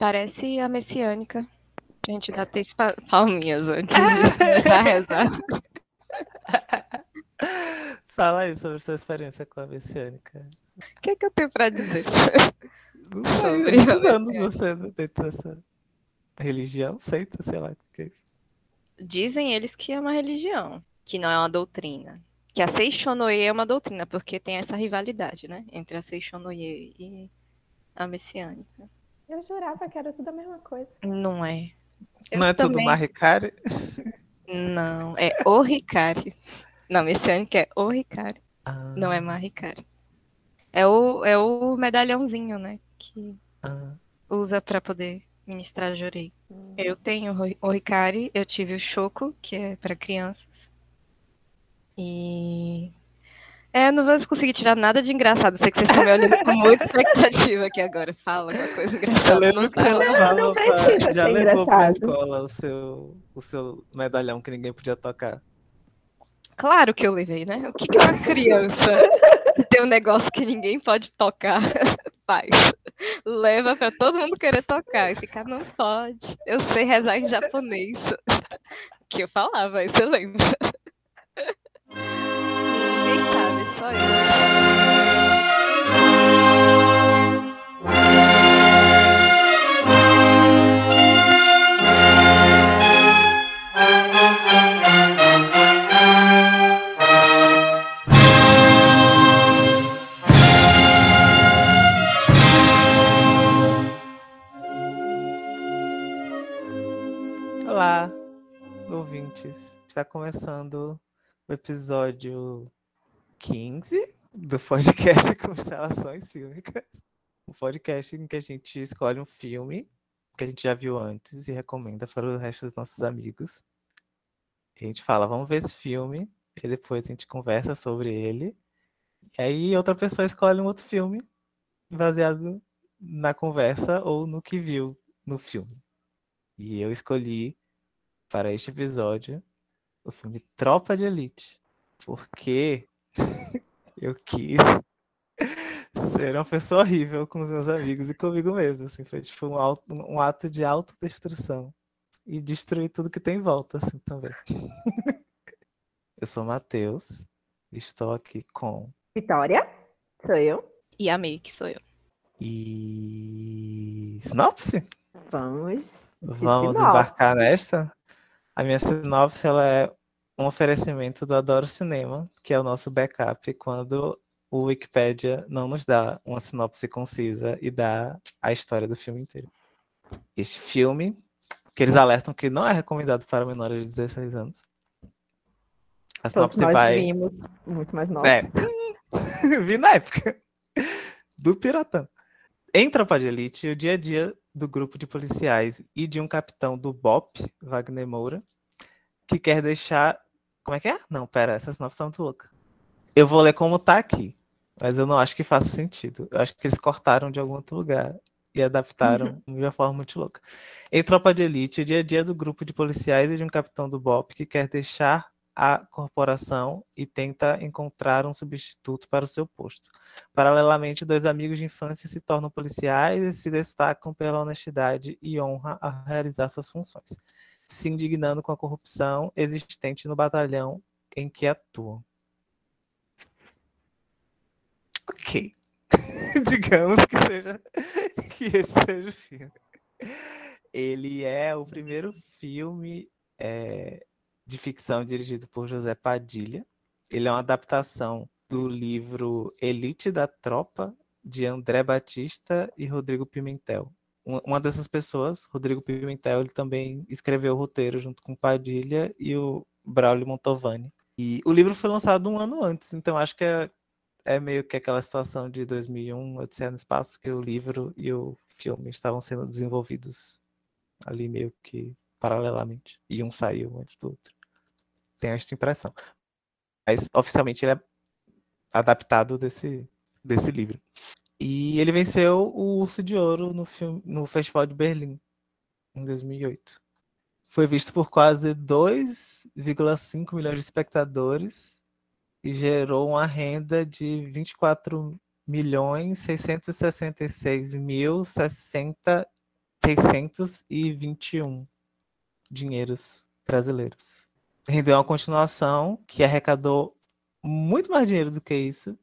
Parece a messiânica. A gente dá três pa- palminhas antes de começar a rezar. Fala aí sobre sua experiência com a messiânica. O que, é que eu tenho pra dizer? Não sei, quantos anos você dentro dessa religião, seita, sei lá o que é isso. Dizem eles que é uma religião, que não é uma doutrina. Que a Seishonoye é uma doutrina, porque tem essa rivalidade, né? Entre a Seishonoye e a messiânica. Eu jurava que era tudo a mesma coisa. Não é. Eu Não é tudo também- Maricari? Não, é o Ricari. Não, messiânica é o Ricari, Ah, não é Maricari. É o, é o medalhãozinho, né? Que ah. usa pra poder ministrar jorei. Eu tenho o o Ricari, eu tive o Choco, que é pra crianças. E. É, não vou conseguir tirar nada de engraçado. Sei que vocês estão me olhando com muita expectativa aqui agora. Fala alguma coisa Eu engraçada. lembro Não que você levava não pra... Já levou pra engraçado. escola o seu, o seu medalhão que ninguém podia tocar. Claro que eu levei, né? O que, que uma criança tem um negócio que ninguém pode tocar faz? Leva pra todo mundo querer tocar. Esse cara não pode. Eu sei rezar em japonês. Que eu falava, isso eu lembro. Ninguém Olá, ouvintes. Está começando o episódio 15 do podcast Constelações Fílmicas. Um podcast em que a gente escolhe um filme que a gente já viu antes e recomenda para o resto dos nossos amigos. A gente fala, vamos ver esse filme, e depois a gente conversa sobre ele. E aí outra pessoa escolhe um outro filme baseado na conversa ou no que viu no filme. E eu escolhi para este episódio o filme Tropa de Elite, porque eu quis ser uma pessoa horrível com os meus amigos e comigo mesmo, assim, foi tipo um, auto- um ato de autodestruição e destruir tudo que tem em volta, assim, também. eu sou Matheus, estou aqui com Vitória, sou eu. E amei que sou eu. e sinopse? Vamos. Vamos sinopse. embarcar nesta. A minha sinopse ela é um oferecimento do Adoro Cinema, que é o nosso backup quando o Wikipedia não nos dá uma sinopse concisa e dá a história do filme inteiro. Este filme, que eles alertam que não é recomendado para menores de 16 anos. A Todos sinopse nós vai. vimos muito mais novos. É. Vi na época. Do Piratão. Em Tropa de Elite, o dia a dia do grupo de policiais e de um capitão do BOP, Wagner Moura, que quer deixar. Como é que é? Não, pera, essa sinopse tá muito louca. Eu vou ler como tá aqui, mas eu não acho que faça sentido. Eu acho que eles cortaram de algum outro lugar e adaptaram de uma forma muito louca. Em Tropa de Elite, o dia a dia do grupo de policiais e de um capitão do BOP que quer deixar a corporação e tenta encontrar um substituto para o seu posto. Paralelamente, dois amigos de infância se tornam policiais e se destacam pela honestidade e honra a realizar suas funções, se indignando com a corrupção existente no batalhão em que atuam. Ok. Digamos que seja que esse seja o filme. Ele é o primeiro filme é, de ficção dirigido por José Padilha. Ele é uma adaptação do livro Elite da Tropa, de André Batista e Rodrigo Pimentel. Uma dessas pessoas, Rodrigo Pimentel, ele também escreveu o roteiro junto com Padilha e o Braulio Montovani. E o livro foi lançado um ano antes, então acho que é, é meio que aquela situação de 2001, Odisseia no Espaço, que o livro e o filme estavam sendo desenvolvidos ali meio que paralelamente. E um saiu antes do outro. Tenho esta impressão. Mas oficialmente ele é adaptado desse, desse livro. E ele venceu o Urso de Ouro no, filme, no Festival de Berlim, em 2008. Foi visto por quase 2,5 milhões de espectadores e gerou uma renda de 24 milhões 666 mil 60 621 dinheiros brasileiros. Rendeu uma continuação que arrecadou muito mais dinheiro do que isso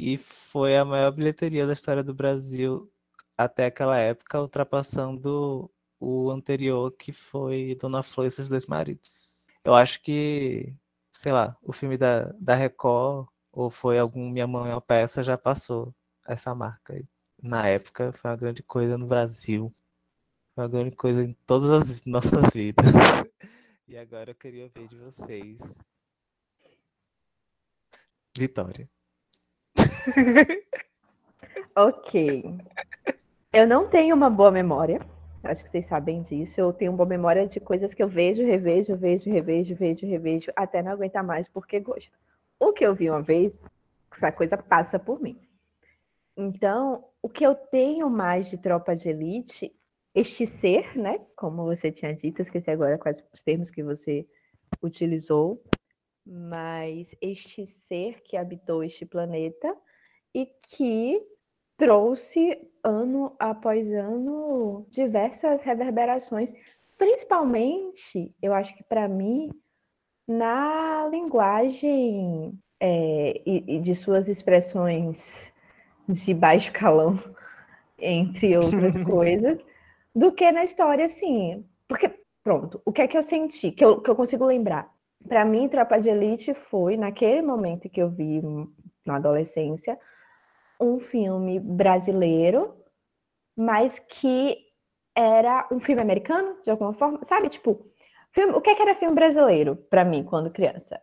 e foi a maior bilheteria da história do Brasil até aquela época, ultrapassando o anterior, que foi Dona Flor e seus dois maridos. Eu acho que, sei lá, o filme da, da Record, ou foi algum Minha Mãe é uma Peça, já passou essa marca. Na época, foi uma grande coisa no Brasil. Foi uma grande coisa em todas as nossas vidas. E agora eu queria ver de vocês. Vitória. Ok. Eu não tenho uma boa memória. Acho que vocês sabem disso. Eu tenho uma boa memória de coisas que eu vejo, revejo, vejo, revejo, vejo, revejo, até não aguentar mais porque gosto. O que eu vi uma vez, essa coisa passa por mim. Então, o que eu tenho mais de tropa de elite, este ser, né? Como você tinha dito, esqueci agora quais os termos que você utilizou, mas este ser que habitou este planeta e que trouxe ano após ano diversas reverberações, principalmente, eu acho que para mim, na linguagem é, e, e de suas expressões de baixo calão, entre outras coisas, do que na história, assim. Porque, pronto, o que é que eu senti, que eu, que eu consigo lembrar? Para mim, Tropa de Elite foi, naquele momento que eu vi na adolescência, um filme brasileiro, mas que era um filme americano, de alguma forma. Sabe, tipo, filme, o que, é que era filme brasileiro para mim quando criança?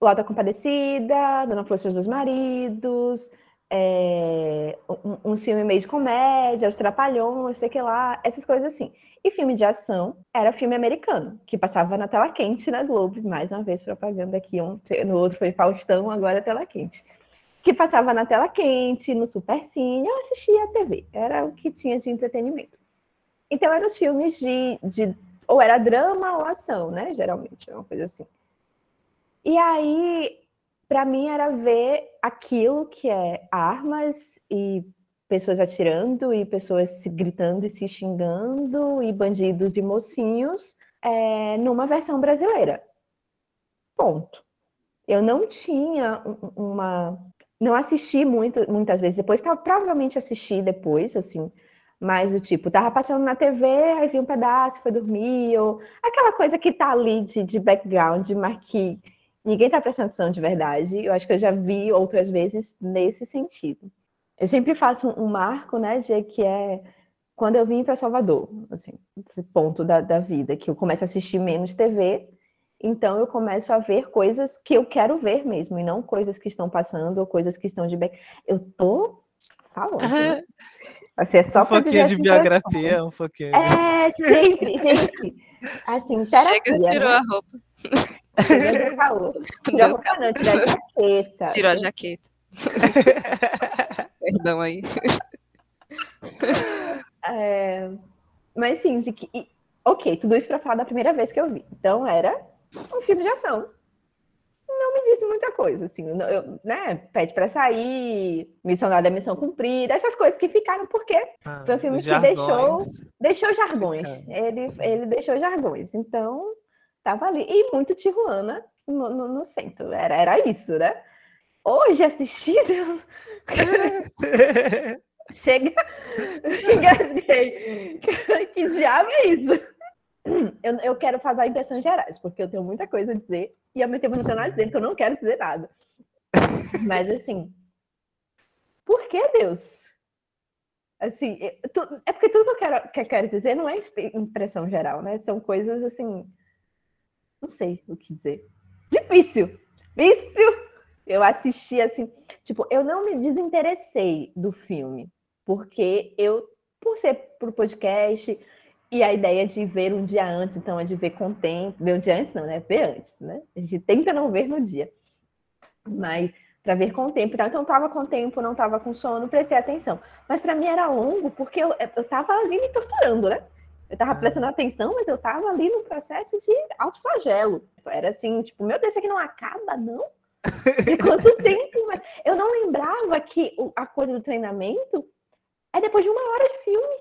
O Alta Compadecida, Dona Flor dos Maridos, é, um, um, filme meio de comédia, Os Trapalhões, sei que lá, essas coisas assim. E filme de ação era filme americano, que passava na tela quente na Globo, mais uma vez propaganda aqui, um, no outro foi Faustão, agora tela quente que passava na tela quente, no Super Cine, eu assistia a TV, era o que tinha de entretenimento. Então eram os filmes de, de ou era drama ou ação, né? Geralmente, uma coisa assim. E aí, para mim era ver aquilo que é armas e pessoas atirando e pessoas se gritando e se xingando e bandidos e mocinhos é, numa versão brasileira. Ponto. Eu não tinha uma não assisti muito, muitas vezes depois, tava, provavelmente assisti depois, assim, mas do tipo, tava passando na TV, aí vi um pedaço, foi dormir, ou aquela coisa que tá ali de, de background, mas que ninguém tá prestando atenção de verdade. Eu acho que eu já vi outras vezes nesse sentido. Eu sempre faço um, um marco, né, de que é quando eu vim para Salvador, assim, esse ponto da, da vida, que eu começo a assistir menos TV, então eu começo a ver coisas que eu quero ver mesmo, e não coisas que estão passando ou coisas que estão de bem. Eu tô falando. Né? Assim, é só um pouquinho de biografia, um pouquinho. É, sempre, gente. Assim, terapia. Chega, tirou né? a roupa. Chega, falou. Tirou a roupa, não, tirou a jaqueta. Tirou a jaqueta. Perdão aí. É, mas sim, de que. Ok, tudo isso para falar da primeira vez que eu vi. Então era um filme de ação. Não me disse muita coisa, assim, eu, né? Pede para sair, missão dada, missão cumprida, essas coisas que ficaram, porque ah, foi um filme que deixou, deixou jargões. Ele, ele deixou jargões. Então, tava ali. E muito Tijuana no, no, no centro. Era, era isso, né? Hoje assistindo. Chega. Engasguei. que diabo é isso? Eu, eu quero fazer impressões gerais, porque eu tenho muita coisa a dizer e ao mesmo tempo não tenho nada a dizer, porque eu não quero dizer nada. Mas assim, por que Deus? Assim, é, é porque tudo que eu, quero, que eu quero dizer não é impressão geral, né? São coisas assim, não sei o que dizer. Difícil, difícil. Eu assisti assim, tipo, eu não me desinteressei do filme, porque eu, por ser pro podcast, e a ideia de ver um dia antes, então, é de ver com tempo. Ver um dia antes, não, né? Ver antes, né? A gente tenta não ver no dia. Mas para ver com tempo. Então, estava com tempo, não estava com sono, prestei atenção. Mas para mim era longo, porque eu estava ali me torturando, né? Eu estava ah. prestando atenção, mas eu estava ali no processo de autoflagelo. Era assim, tipo, meu Deus, isso aqui não acaba, não? De quanto tempo? Mas eu não lembrava que a coisa do treinamento é depois de uma hora de filme.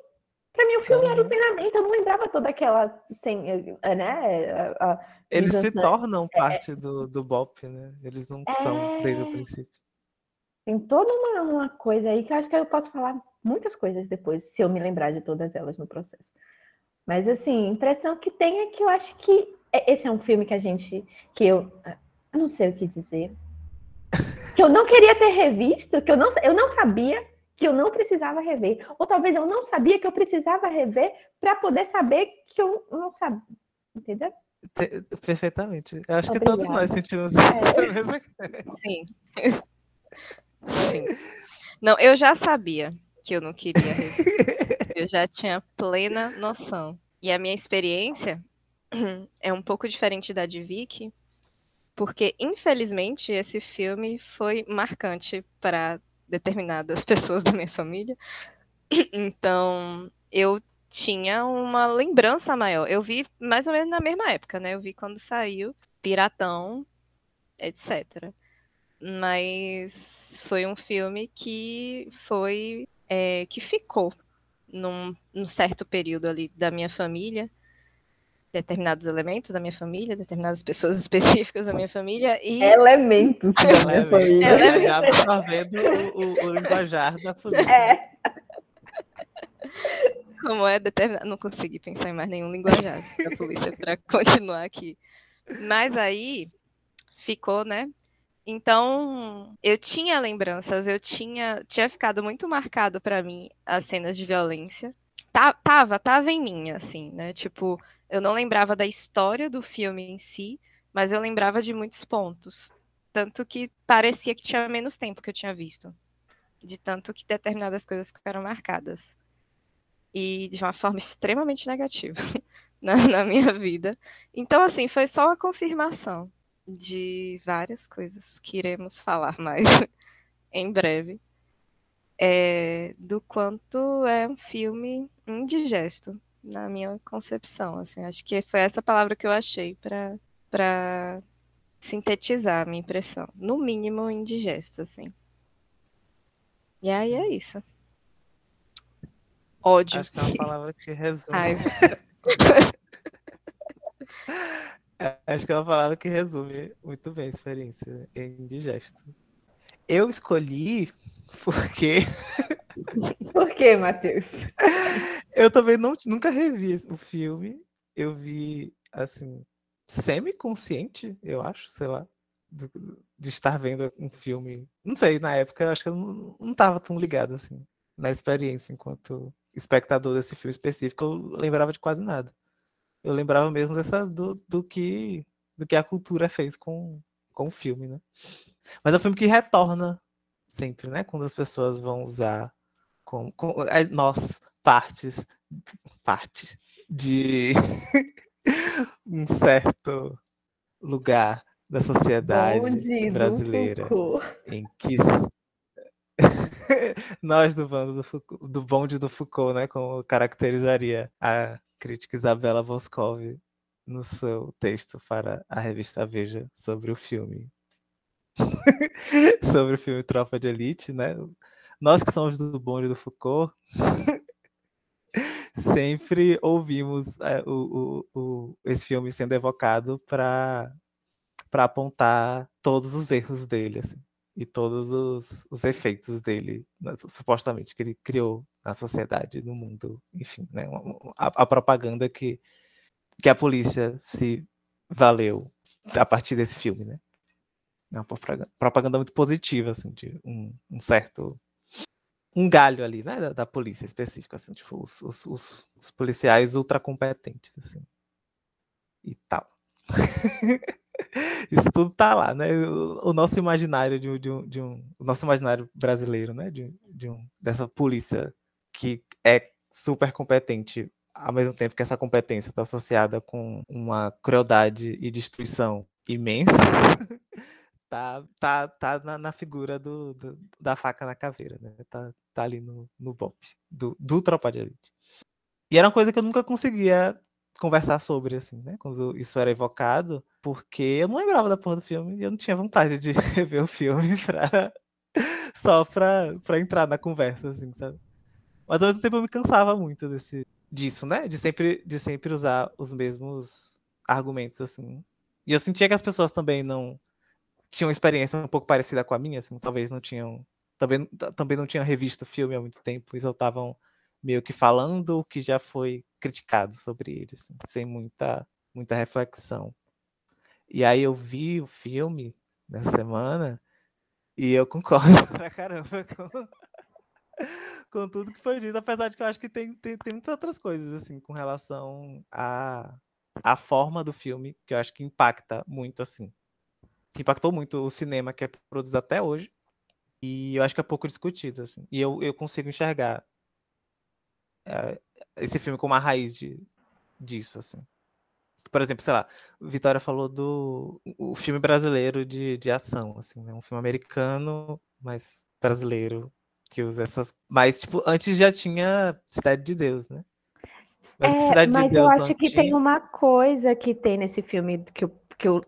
Pra mim, o filme era o treinamento, eu não lembrava toda aquela. Eh, né? a- a- Eles se tornam parte do, do BOP, né? Eles não são desde o É. princípio. Tem toda uma, uma coisa aí que eu acho que eu posso falar muitas coisas depois, se eu me lembrar de todas elas no processo. Mas, assim, a impressão que tem é que eu acho que é- esse é um filme que a gente. que eu. Eu não sei o que dizer. Que eu não queria ter revisto, que eu não, eu não sabia que eu não precisava rever. Ou talvez eu não sabia que eu precisava rever para poder saber que eu não sabia. Entendeu? Te- Perfeitamente. Eu acho que todos nós Obrigada. sentimos É. a mesma Sim. Sim. Não, eu já sabia que eu não queria rever. Eu já tinha plena noção. E a minha experiência é um pouco diferente da de Vicky, porque infelizmente esse filme foi marcante para determinadas pessoas da minha família. Então, eu tinha uma lembrança maior. Eu vi mais ou menos na mesma época, né? Eu vi quando saiu Piratão, etc. Mas foi um filme que foi é, que ficou num, num certo período ali da minha família, determinados elementos da minha família, determinadas pessoas específicas da minha família e Elementos da minha família. Ela Já absorvendo o, o, o linguajar da polícia. É. como é determinado. Não consegui pensar em mais nenhum linguajar da polícia para continuar aqui. Mas aí ficou, né? Então, eu tinha lembranças, eu tinha, tinha ficado muito marcado para mim as cenas de violência. Tá, tava, tava em mim, assim, né? Tipo, eu não lembrava da história do filme em si, mas eu lembrava de muitos pontos. Tanto que parecia que tinha menos tempo que eu tinha visto. De tanto que determinadas coisas ficaram marcadas e de uma forma extremamente negativa na, na minha vida. Então, assim, foi só uma confirmação de várias coisas que iremos falar mais em breve. é, do quanto é um filme indigesto, na minha concepção. Assim, acho que foi essa palavra que eu achei para para sintetizar a minha impressão. No mínimo, indigesto, assim. E aí é isso. Ódio. Acho que é uma palavra que resume. Acho que é uma palavra que resume muito bem a experiência indigesto. Eu escolhi porque Por quê, Matheus? eu também não, nunca revi o filme. Eu vi, assim, semi-consciente, eu acho, sei lá, do- de estar vendo um filme. Não sei, na época eu acho que eu não, não tava tão ligado, assim, na experiência enquanto espectador desse filme específico. Eu lembrava de quase nada. Eu lembrava mesmo dessa, do, do, que, do que a cultura fez com, com o filme, né? Mas é um filme que retorna sempre, né? Quando as pessoas vão usar com, com é, nós, partes, parte de um certo lugar da sociedade do brasileira em que nós do bando do, Foucault, do bonde do Foucault, né, como caracterizaria a crítica Isabela Boscov no seu texto para a revista Veja sobre o filme. sobre o filme Tropa de Elite, né? Nós que somos do bonde do Foucault sempre ouvimos é, o, o, o, esse filme sendo evocado para apontar todos os erros dele, assim, e todos os, os efeitos dele, supostamente, que ele criou na sociedade, no mundo, enfim, né, a, a propaganda que, que a polícia se valeu a partir desse filme, né? É uma propaganda muito positiva, assim, de um, um certo um galho ali, né, da, da polícia específica, assim, tipo, os, os, os, os policiais ultra competentes, assim, e tal. Isso tudo tá lá, né? O, o nosso imaginário de, de, um, de, um, o nosso imaginário brasileiro, né? De, de um, dessa polícia que é super competente, ao mesmo tempo que essa competência está associada com uma crueldade e destruição imensa, tá, tá, tá na, na figura do, do, da faca na caveira, né? Tá, tá ali no, no bop do, do Tropa de Elite. E era uma coisa que eu nunca conseguia conversar sobre, assim, né? Quando isso era evocado, porque eu não lembrava da porra do filme e eu não tinha vontade de rever o filme pra... só pra, pra entrar na conversa, assim, sabe? Mas ao mesmo tempo eu me cansava muito desse, disso, né? De sempre, de sempre usar os mesmos argumentos, assim. E eu sentia que as pessoas também não tinham experiência um pouco parecida com a minha, assim, talvez não tinham. Também, também não tinham revisto o filme há muito tempo, e só estavam meio que falando o que já foi criticado sobre ele, assim, sem muita, muita reflexão. E aí eu vi o filme nessa semana e eu concordo pra caramba com, com tudo que foi dito, apesar de que eu acho que tem, tem, tem muitas outras coisas, assim, com relação à a, a forma do filme, que eu acho que impacta muito, assim. Que impactou muito o cinema que é produzido até hoje. E eu acho que é pouco discutido, assim. E eu, eu consigo enxergar é, esse filme como a raiz de, disso, assim. Por exemplo, sei lá, Vitória falou do o filme brasileiro de, de ação, assim, né? Um filme americano, mas brasileiro, que usa essas. Mas, tipo, antes já tinha Cidade de Deus, né? Mas, é, mas de eu acho que tinha... tem uma coisa que tem nesse filme que eu, que eu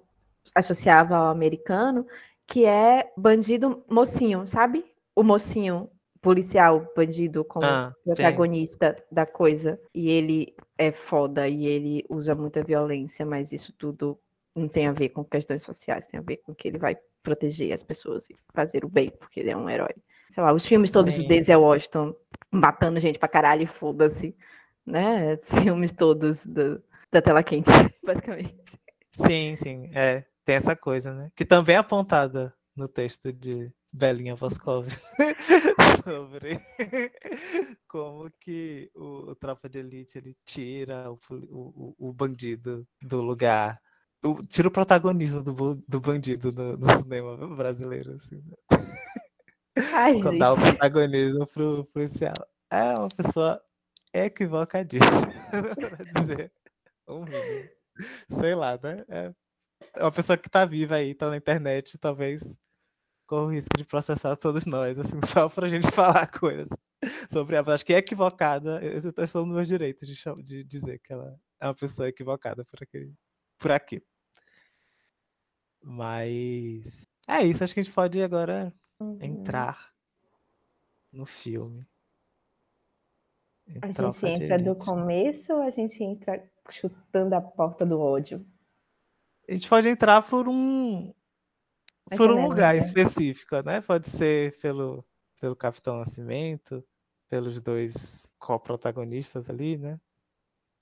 associava ao americano, que é bandido mocinho, sabe? O mocinho policial, bandido, como ah, protagonista sim. da coisa. E ele é foda e ele usa muita violência, mas isso tudo não tem a ver com questões sociais, tem a ver com que ele vai proteger as pessoas e fazer o bem, porque ele é um herói. Sei lá, os filmes todos sim. do Denzel Washington matando gente pra caralho, foda-se, né? Os filmes todos do, da tela quente, basicamente. Sim, sim, é, tem essa coisa, né? Que também é apontada no texto de Belinha Voscov sobre como que o, o, Tropa de Elite ele tira o, o, o bandido do lugar. O, tira o protagonismo do, do bandido no, no cinema brasileiro. Assim, né? Ai, Quando dá o protagonismo pro policial. É uma pessoa equivocadíssima, pra dizer um mínimo. Sei lá, né? É, é uma pessoa que tá viva aí, tá na internet, talvez com o risco de processar todos nós, assim, só pra gente falar coisas sobre ela. Acho que é equivocada, eu estou nos meus direitos de, de dizer que ela é uma pessoa equivocada por, aquele, por aquilo. Mas é isso, acho que a gente pode agora uhum. entrar no filme. A gente entra do começo ou a gente entra chutando a porta do ódio? A gente pode entrar por um, por um lugar né? específico, né? Pode ser pelo, pelo Capitão Nascimento, pelos dois co-protagonistas ali, né?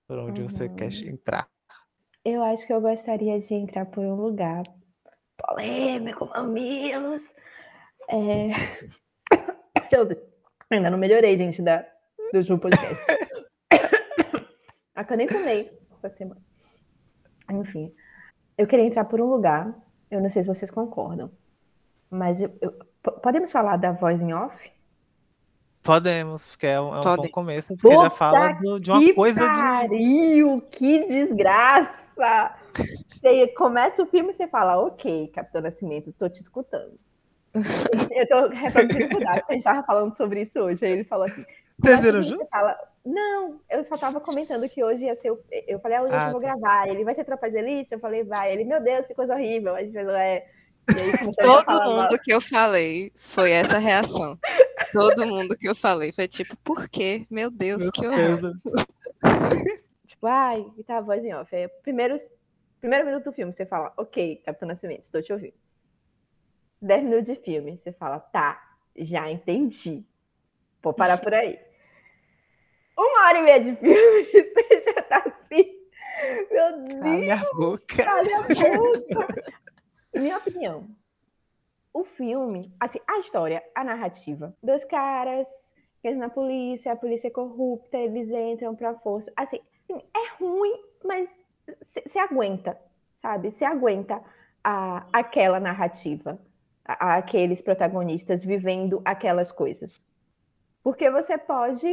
Por onde uhum. você quer entrar. Eu acho que eu gostaria de entrar por um lugar polêmico, mamilos. É... Eu ainda não melhorei, gente, da, do último podcast. a que eu nem falei essa semana. Enfim, eu queria entrar por um lugar eu não sei se vocês concordam, mas eu, eu, podemos falar da voz em off? Podemos, porque é um, é um bom começo, porque Puta já fala do, de uma coisa pariu, de. Que desgraça! Você começa o filme e você fala, ok, Capitão Nascimento, tô te escutando. eu tô dificuldade, a gente tava falando sobre isso hoje. Aí ele falou assim: vocês viram junto? Fala, não, eu só tava comentando que hoje ia ser. O... Eu falei, ah, hoje ah, eu vou tá. gravar. Ele vai ser Tropa de Elite? Eu falei, vai. Ele, meu Deus, que coisa horrível. A gente falou, é. Aí, Todo mundo mal. que eu falei foi essa reação. Todo mundo que eu falei foi tipo, por quê? Meu Deus, Meu que horror. tipo, ai, e tá a voz em off. É, primeiro, primeiro minuto do filme, você fala, ok, Capitão Nascimento, estou te ouvindo. Dez minutos de filme, você fala, tá, já entendi. Vou parar por aí. Uma hora e meia de filme, você já tá assim. Meu Deus! Cala a boca! Cala a boca! Minha opinião. O filme, assim, a história, a narrativa. Dois caras que na polícia, a polícia é corrupta, eles entram pra força. Assim, é ruim, mas você aguenta, sabe? Você aguenta a, aquela narrativa, a, aqueles protagonistas vivendo aquelas coisas. Porque você pode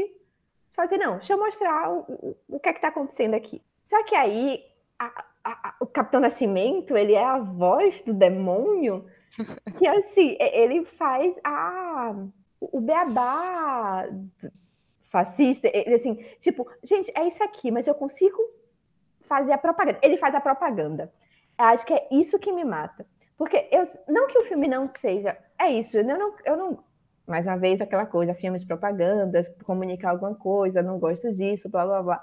só dizer, não, deixa eu mostrar o, o, o que é que está acontecendo aqui. Só que aí a, a, a, o Capitão Nascimento, ele é a voz do demônio, que assim, ele faz a, o beabá fascista, ele assim, tipo, gente, é isso aqui, mas eu consigo fazer a propaganda. Ele faz a propaganda. Eu acho que é isso que me mata. Porque eu, não que o filme não seja, é isso, eu não, eu não Mais uma vez, aquela coisa, filmes propagandas, comunicar alguma coisa, não gosto disso, blá blá blá.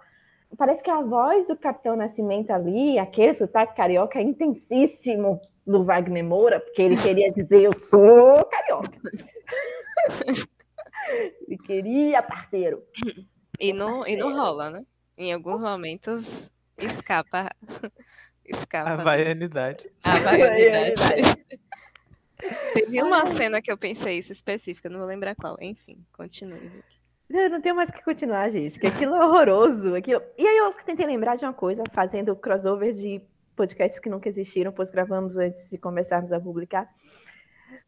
Parece que a voz do Capitão Nascimento ali, aquele sotaque carioca é intensíssimo do Wagner Moura, porque ele queria dizer eu sou carioca. ele queria, parceiro. E não, e não rola, né? Em alguns momentos escapa. escapa. A vaianidade. A vaianidade. Teve uma cena que eu pensei isso específica, não vou lembrar qual. Enfim, continue. Eu não tenho mais que continuar, gente, que aquilo é horroroso. Aquilo... E aí eu tentei lembrar de uma coisa, fazendo crossover de podcasts que nunca existiram, pois gravamos antes de começarmos a publicar.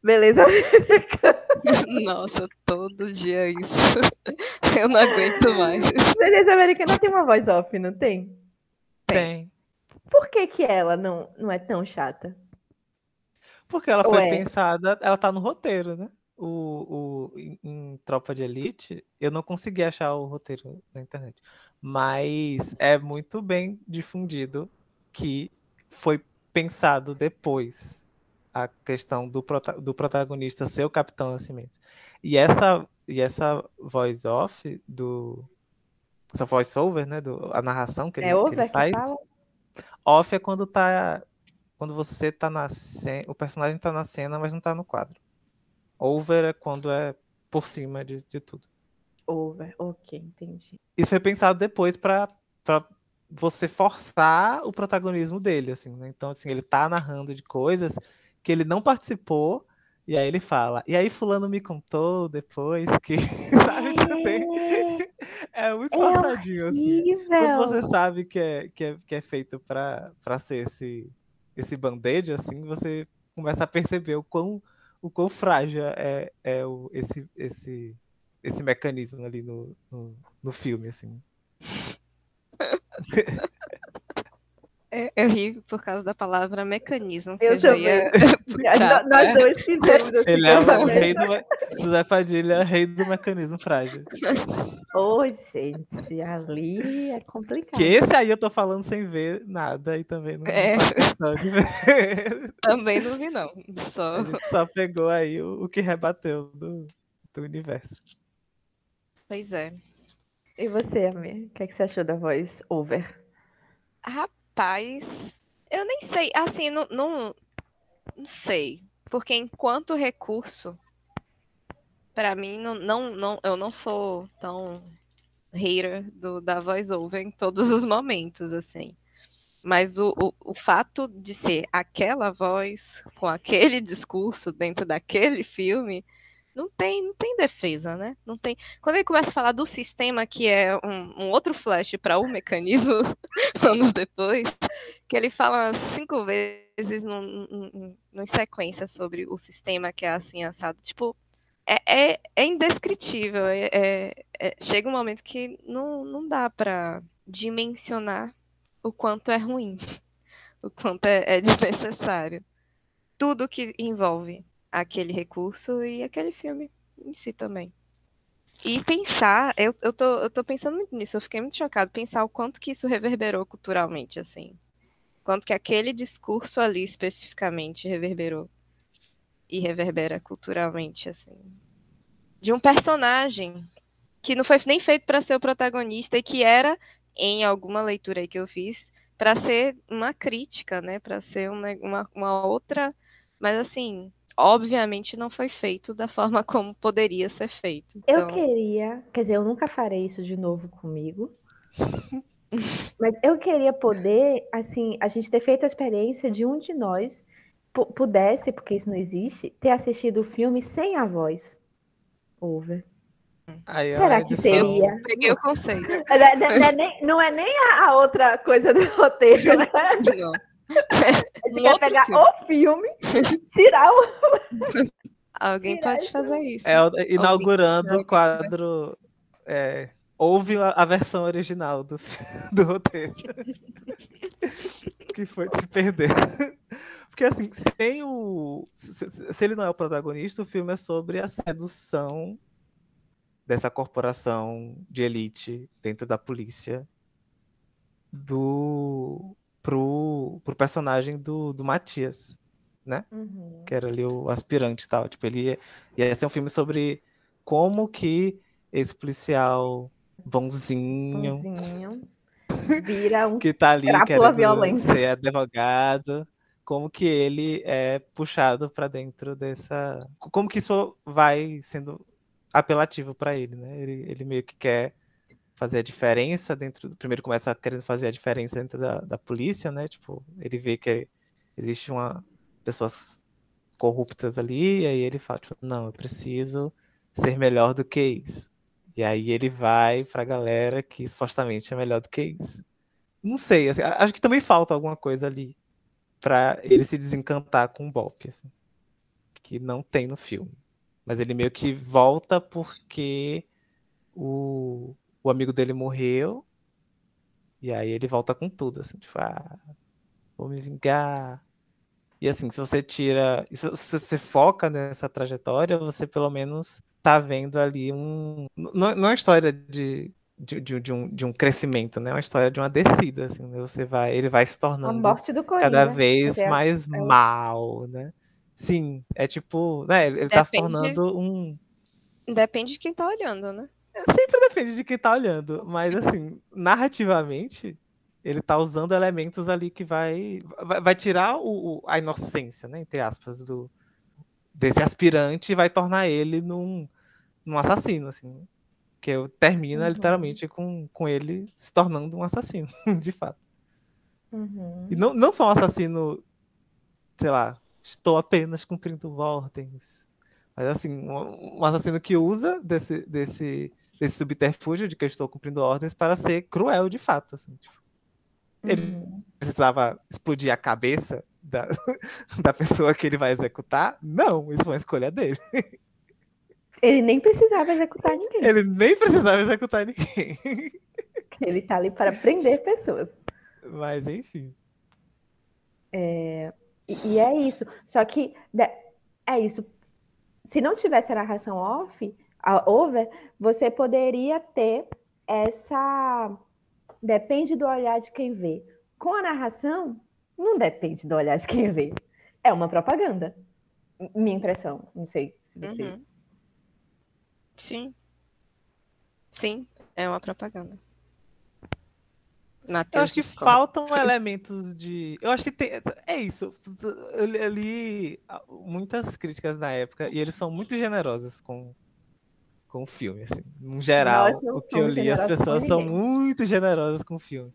Beleza? Nossa, todo dia isso. Eu não aguento mais. Beleza Americana tem uma voz off, não tem? Tem. Por que, que ela não, não é tão chata? Porque ela foi Ué. pensada, ela tá no roteiro, né? O, o, em, em Tropa de Elite, eu não consegui achar o roteiro na internet. Mas é muito bem difundido que foi pensado depois a questão do, prota- do protagonista ser o Capitão Nascimento. E essa, e essa voice off do. Essa voice over, né? Do, a narração que ele, É que ele que faz. fala? Off é quando tá. Quando você tá na cena. O personagem tá na cena, mas não tá no quadro. Over é quando é por cima de, de tudo. Over, ok, entendi. Isso foi pensado depois pra você forçar o protagonismo dele, assim, né? Então, assim, ele tá narrando de coisas que ele não participou, e aí ele fala. E aí fulano me contou depois que. Sabe, tem- É muito É forçadinho, assim. Quando você sabe que é, que é, que é feito pra ser esse, esse band-aid, assim, você começa a perceber o quão, o quão frágil é, é o, esse, esse, esse mecanismo ali no, no, no filme, assim. Eu, eu ri por causa da palavra mecanismo, que Eu eu, já ia Nós- né? dois fizemos assim. Ele é o rei do, José Padilha é rei do mecanismo frágil. Ô, gente, ali é complicado. Que esse aí eu tô falando sem ver nada e também não É. Também não vi, não. Só... Só pegou aí o, o que rebateu do, do universo. Pois é. E você, Amir? O que, é que você achou da voz over? Rapaz, eu nem sei. Assim, não, não, não sei. Porque enquanto recurso, pra mim, não, não, não, eu não sou tão hater do, da voice-over em todos os momentos, assim. Mas o, o, o fato de ser aquela voz, com aquele discurso dentro daquele filme, não tem, não tem defesa, né? Não tem. Quando ele começa a falar do sistema, que é um, um outro flash para o mecanismo, anos depois, que ele fala cinco vezes num, num, sequência sobre o sistema que é assim assado. Tipo, é, é, é indescritível. É, é, é, chega um momento que não, não dá para dimensionar o quanto é ruim, o quanto é, é desnecessário. Tudo que envolve aquele recurso e aquele filme em si também. E pensar, eu, eu, tô, eu tô pensando muito nisso, eu fiquei muito chocado pensar o quanto que isso reverberou culturalmente, assim. Quanto que aquele discurso ali especificamente reverberou. E reverbera culturalmente, assim. De um personagem que não foi nem feito para ser o protagonista e que era, em alguma leitura aí que eu fiz, para ser uma crítica, né? Para ser uma, uma, uma outra. Mas assim, obviamente não foi feito da forma como poderia ser feito. Então... Eu queria, quer dizer, eu nunca farei isso de novo comigo. mas eu queria poder, assim, a gente ter feito a experiência de um de nós pudesse, porque isso não existe, ter assistido o filme sem a voz over. Aí, Será que seria? Eu peguei o conceito. Não é, não é nem, não é nem a outra coisa do roteiro, né? Não. Gente quer pegar filme. o filme, tirar o. Alguém tirar pode fazer isso. É, inaugurando o quadro. É, houve a, versão original do, do roteiro. que foi se perder. Porque assim, sem o. Se, se, ele não é o protagonista, o filme é sobre a sedução dessa corporação de elite dentro da polícia do pro, pro personagem do, do Matias. né? Uhum. Que era ali o aspirante e tal. Tipo, ele ia, ia ser um filme sobre como que esse policial bonzinho, Bonzinho. Vira um que tá ali querendo violenta. ser advogado, como que ele é puxado pra dentro dessa. Como que isso vai sendo apelativo pra ele, né? Ele, ele meio que quer fazer a diferença dentro. do- Primeiro começa querendo fazer a diferença dentro da, da polícia, né? Tipo, ele vê que existe uma pessoas corruptas ali, e aí ele fala, tipo, não, eu preciso ser melhor do que isso. E aí ele vai pra galera que supostamente é melhor do que isso. Não sei, assim, acho que também falta alguma coisa ali pra ele se desencantar com o Bop, assim, que não tem no filme. Mas ele meio que volta porque o, o amigo dele morreu, e aí ele volta com tudo, assim, tipo, ah, vou me vingar. E assim, se você tira. Se você foca nessa trajetória, você pelo menos tá vendo ali um. Não, não é uma história de, de, de, de um, de um crescimento, né? É uma história de uma descida, assim, né? Você vai, ele vai se tornando morte do Coringa. cada vez Porque é- mais é mal, né? Sim, é tipo, né? Ele, ele tá se tornando um. Depende de quem tá olhando, né? Sempre depende de quem tá olhando, mas assim, narrativamente, ele tá usando elementos ali que vai vai, vai tirar o, o- a inocência, né, entre aspas, do desse aspirante e vai tornar ele num, num assassino, assim, que termina Uhum. literalmente com, com ele se tornando um assassino, de fato. Uhum. E não, não só um assassino, sei lá, estou apenas cumprindo ordens. Mas assim, um, um assassino que usa desse, desse, desse subterfúgio de que eu estou cumprindo ordens para ser cruel de fato. Assim, tipo, ele- Uhum. precisava explodir a cabeça da, da pessoa que ele vai executar? Não, isso foi uma escolha dele. Ele nem precisava executar ninguém. Ele nem precisava executar ninguém. Ele tá ali para prender pessoas. Mas enfim. E, e é isso. Só que é isso. Se não tivesse a narração off, a over, você poderia ter essa. Depende do olhar de quem vê. Com a narração, não depende do olhar de quem vê. É uma propaganda. Minha impressão. Não sei se vocês. Uhum. Sim. Sim, é uma propaganda. Eu Matheus acho que discorda. faltam elementos de. Eu acho que tem. É isso. Eu li- eu li muitas críticas na época e eles são muito generosos com, com o filme. Assim. No geral, o que eu li, as pessoas são muito generosas com o filme.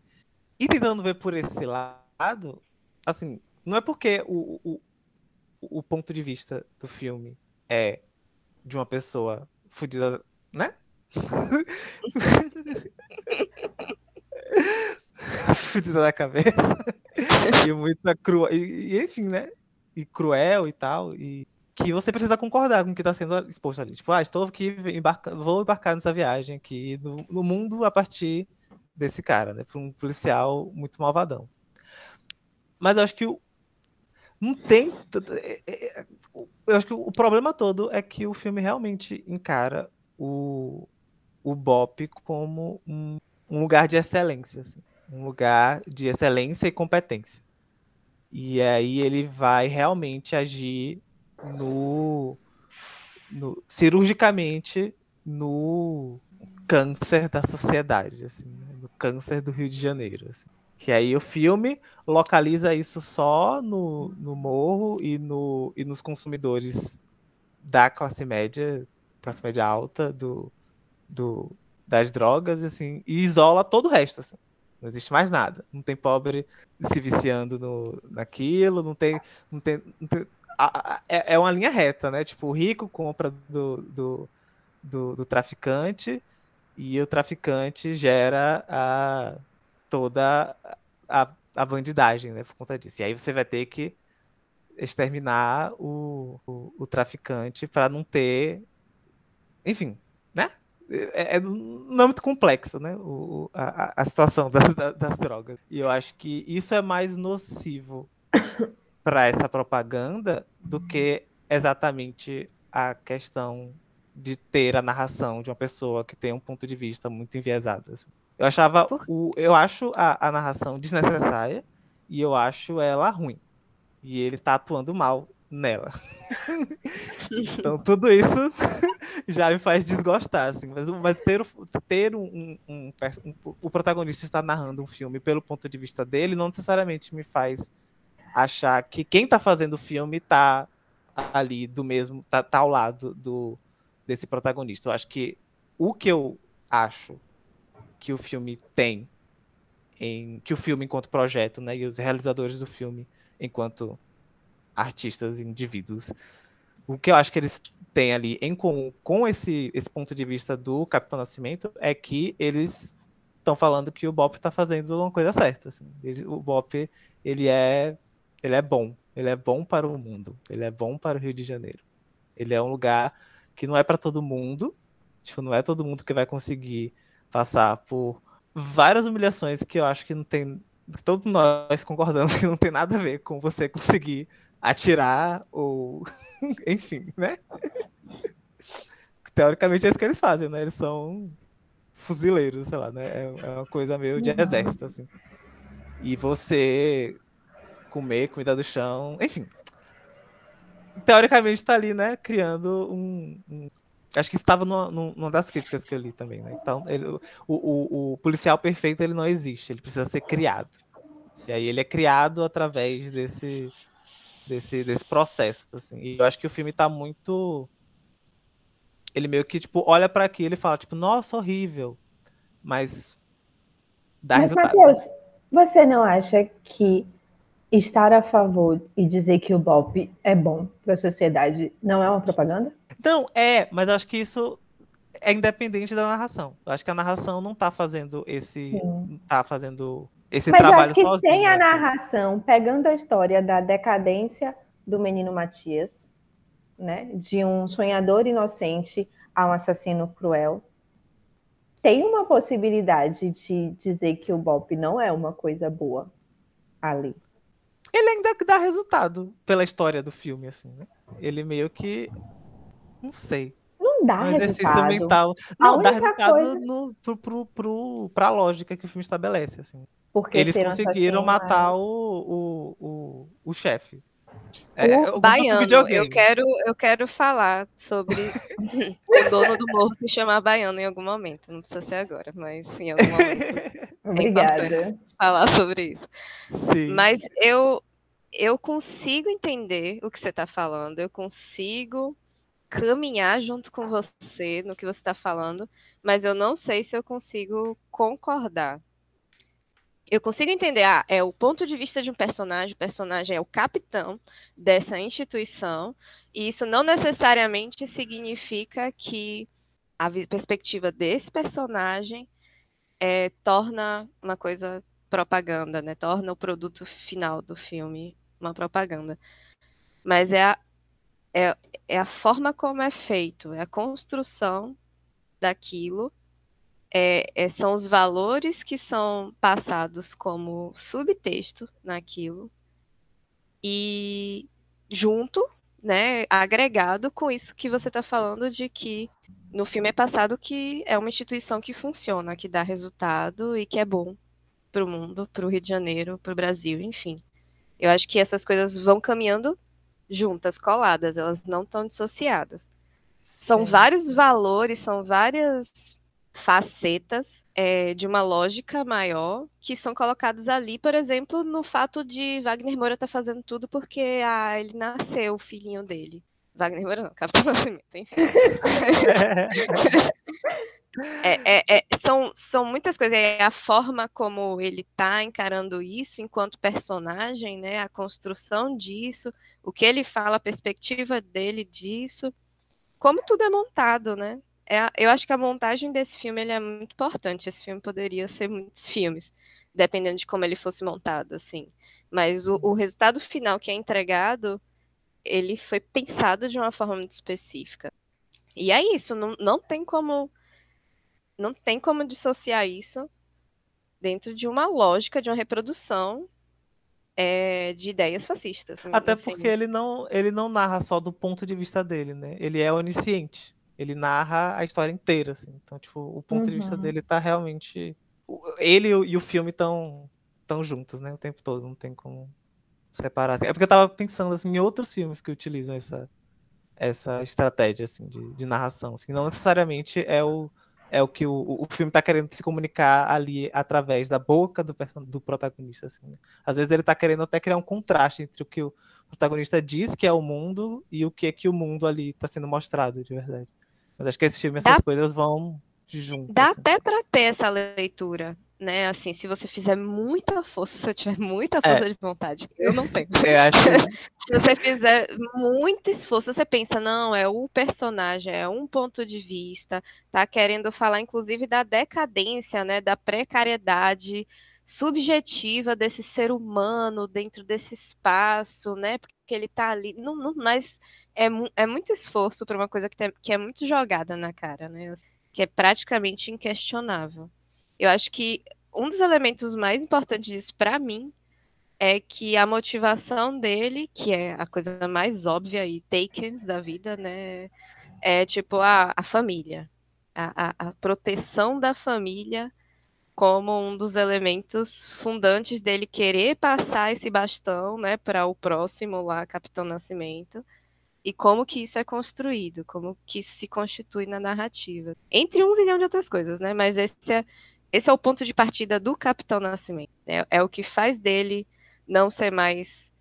E tentando ver por esse lado, assim, não é porque o, o, o ponto de vista do filme é de uma pessoa fodida, né? fudida da cabeça. e muita cruel. E, e, enfim, né? E cruel e tal. E que você precisa concordar com o que está sendo exposto ali. Tipo, ah, estou aqui, embarca... vou embarcar nessa viagem aqui no, no mundo a partir desse cara, né? Para um policial muito malvadão. Mas eu acho que o. Não tem. é, é, Eu acho que o problema todo é que o filme realmente encara o, o BOP como um, um lugar de excelência. Assim um lugar de excelência e competência. E aí ele vai realmente agir no, no cirurgicamente no câncer da sociedade, assim, né? no câncer do Rio de Janeiro. Assim. Que aí o filme localiza isso só no, no morro e, no, e nos consumidores da classe média, classe média alta, do, do, das drogas, assim, e isola todo o resto. Assim. Não existe mais nada. Não tem pobre se viciando no, naquilo, não tem. Não tem, não tem é, é uma linha reta, né? Tipo, o rico compra do, do, do, do traficante e o traficante gera a, toda a, a bandidagem, né? Por conta disso. E aí você vai ter que exterminar o, o, o traficante para não ter. Enfim, né? é, é, não é muito complexo, né? O, a, a situação das, das, drogas. E eu acho que isso é mais nocivo para essa propaganda do que exatamente a questão de ter a narração de uma pessoa que tem um ponto de vista muito enviesado. Assim. Eu achava o, eu acho a, a narração desnecessária e eu acho ela ruim. E ele tá atuando mal nela. então tudo isso já me faz desgostar, assim. Mas, mas ter, ter um, um, um, um, O protagonista está narrando um filme pelo ponto de vista dele não necessariamente me faz achar que quem está fazendo o filme está ali do mesmo. tá, tá ao lado do, desse protagonista. Eu acho que o que eu acho que o filme tem em que o filme enquanto projeto, né, e os realizadores do filme enquanto artistas, indivíduos. O que eu acho que eles têm ali em comum com esse, esse ponto de vista do Capitão Nascimento é que eles estão falando que o Bop está fazendo uma coisa certa. Assim. Ele, o Bop ele é, ele é bom. Ele é bom para o mundo. Ele é bom para o Rio de Janeiro. Ele é um lugar que não é para todo mundo. Tipo, não é todo mundo que vai conseguir passar por várias humilhações que eu acho que não tem. Todos nós concordamos que não tem nada a ver com você conseguir atirar ou. Enfim, né? Teoricamente é isso que eles fazem, né? Eles são fuzileiros, sei lá, né? É, é uma coisa meio de uhum. exército, assim. E você comer comida do chão, enfim. Teoricamente está ali, né? Criando um. um... Acho que estava numa, numa, das críticas que eu li também, né? Então, ele, o, o, o policial perfeito ele não existe, ele precisa ser criado. E aí ele é criado através desse desse, desse processo, assim. E eu acho que o filme tá muito ele meio que tipo olha para aquilo e fala tipo, nossa, horrível. Mas dá Mas, resultado. Mateus, você não acha que estar a favor e dizer que o golpe é bom para a sociedade não é uma propaganda? Não, é, mas acho que isso é independente da narração. Eu acho que a narração não tá fazendo esse. Sim. tá fazendo esse Mas trabalho acho que sozinho. Sem a assim. narração, pegando a história da decadência do menino Matias, né, de um sonhador inocente a um assassino cruel, tem uma possibilidade de dizer que o Bob não é uma coisa boa ali. Ele ainda dá resultado pela história do filme, assim, né? Ele meio que. Não sei. Não dá um exercício mental. Não, dá resultado coisa... no, pro, pro, pro, pra lógica que o filme estabelece, assim. Porque Eles conseguiram matar o, o, o, o chefe. É, o Baiano, eu quero, eu quero falar sobre o dono do morro se chamar Baiano em algum momento. Não precisa ser agora, mas sim, em algum momento. Obrigada. É falar sobre isso. Sim. Mas eu, eu consigo entender o que você está falando, eu consigo caminhar junto com você no que você está falando, mas eu não sei se eu consigo concordar eu consigo entender, ah, é o ponto de vista de um personagem, o personagem é o capitão dessa instituição, e isso não necessariamente significa que a perspectiva desse personagem é, torna uma coisa propaganda, né? Torna o produto final do filme uma propaganda. Mas é a, é, é a forma como é feito, é a construção daquilo é, é, são os valores que são passados como subtexto naquilo e junto, né, agregado com isso que você está falando de que no filme é passado que é uma instituição que funciona, que dá resultado e que é bom para o mundo, para o Rio de Janeiro, para o Brasil, enfim. Eu acho que essas coisas vão caminhando juntas, coladas, elas não estão dissociadas. São vários valores, são várias facetas é, de uma lógica maior que são colocadas ali, por exemplo, no fato de Wagner Moura estar tá fazendo tudo porque ah, ele nasceu, o filhinho dele. Wagner Moura não, Capitão Nascimento, enfim. É, é, é, são, são muitas coisas. É a forma como ele está encarando isso enquanto personagem, né? A construção disso, o que ele fala, a perspectiva dele disso, como tudo é montado, né? É, eu acho que a montagem desse filme é muito importante. Esse filme poderia ser muitos filmes, dependendo de como ele fosse montado, assim. Mas o, o, resultado final que é entregado, ele foi pensado de uma forma muito específica. E é isso, não, não tem como não tem como dissociar isso dentro de uma lógica de uma reprodução é, de ideias fascistas. Até assim. porque ele não, ele não narra só do ponto de vista dele, né? Ele é onisciente ele narra a história inteira, assim. Então, tipo, o ponto uhum. de vista uhum. dele tá realmente. Ele e o filme estão tão juntos, né? O tempo todo, não tem como separar. assim. É porque eu tava pensando assim, em outros filmes que utilizam essa, essa estratégia assim, de, de narração. Assim, não necessariamente é o, é o que o, o filme tá querendo se comunicar ali através da boca do, do protagonista. Assim, né? Às vezes ele tá querendo até criar um contraste entre o que o protagonista diz que é o mundo e o que é que o mundo ali tá sendo mostrado de verdade. Mas acho que esse filme, essas Dá- coisas vão juntas. Dá assim. até pra ter essa leitura, né? Assim, se você fizer muita força, se você tiver muita É. força de vontade, eu não tenho. Eu acho Se você fizer muito esforço, você pensa, não, é o personagem, é um ponto de vista, tá querendo falar, inclusive, da decadência, né? Da precariedade subjetiva desse ser humano dentro desse espaço, né? Porque ele tá ali. Não, não, mas é, é muito esforço para uma coisa que, tem- que é muito jogada na cara, né? Que é praticamente inquestionável. Eu acho que um dos elementos mais importantes disso para mim é que a motivação dele, que é a coisa mais óbvia e takens da vida, né? É tipo a, a família. A, a, a proteção da família como um dos elementos fundantes dele querer passar esse bastão, né, para o próximo lá, Capitão Nascimento, e como que isso é construído, como que isso se constitui na narrativa. Entre um zilhão de outras coisas, né? Mas esse é, esse é o ponto de partida do Capitão Nascimento. É, é o que faz dele não ser mais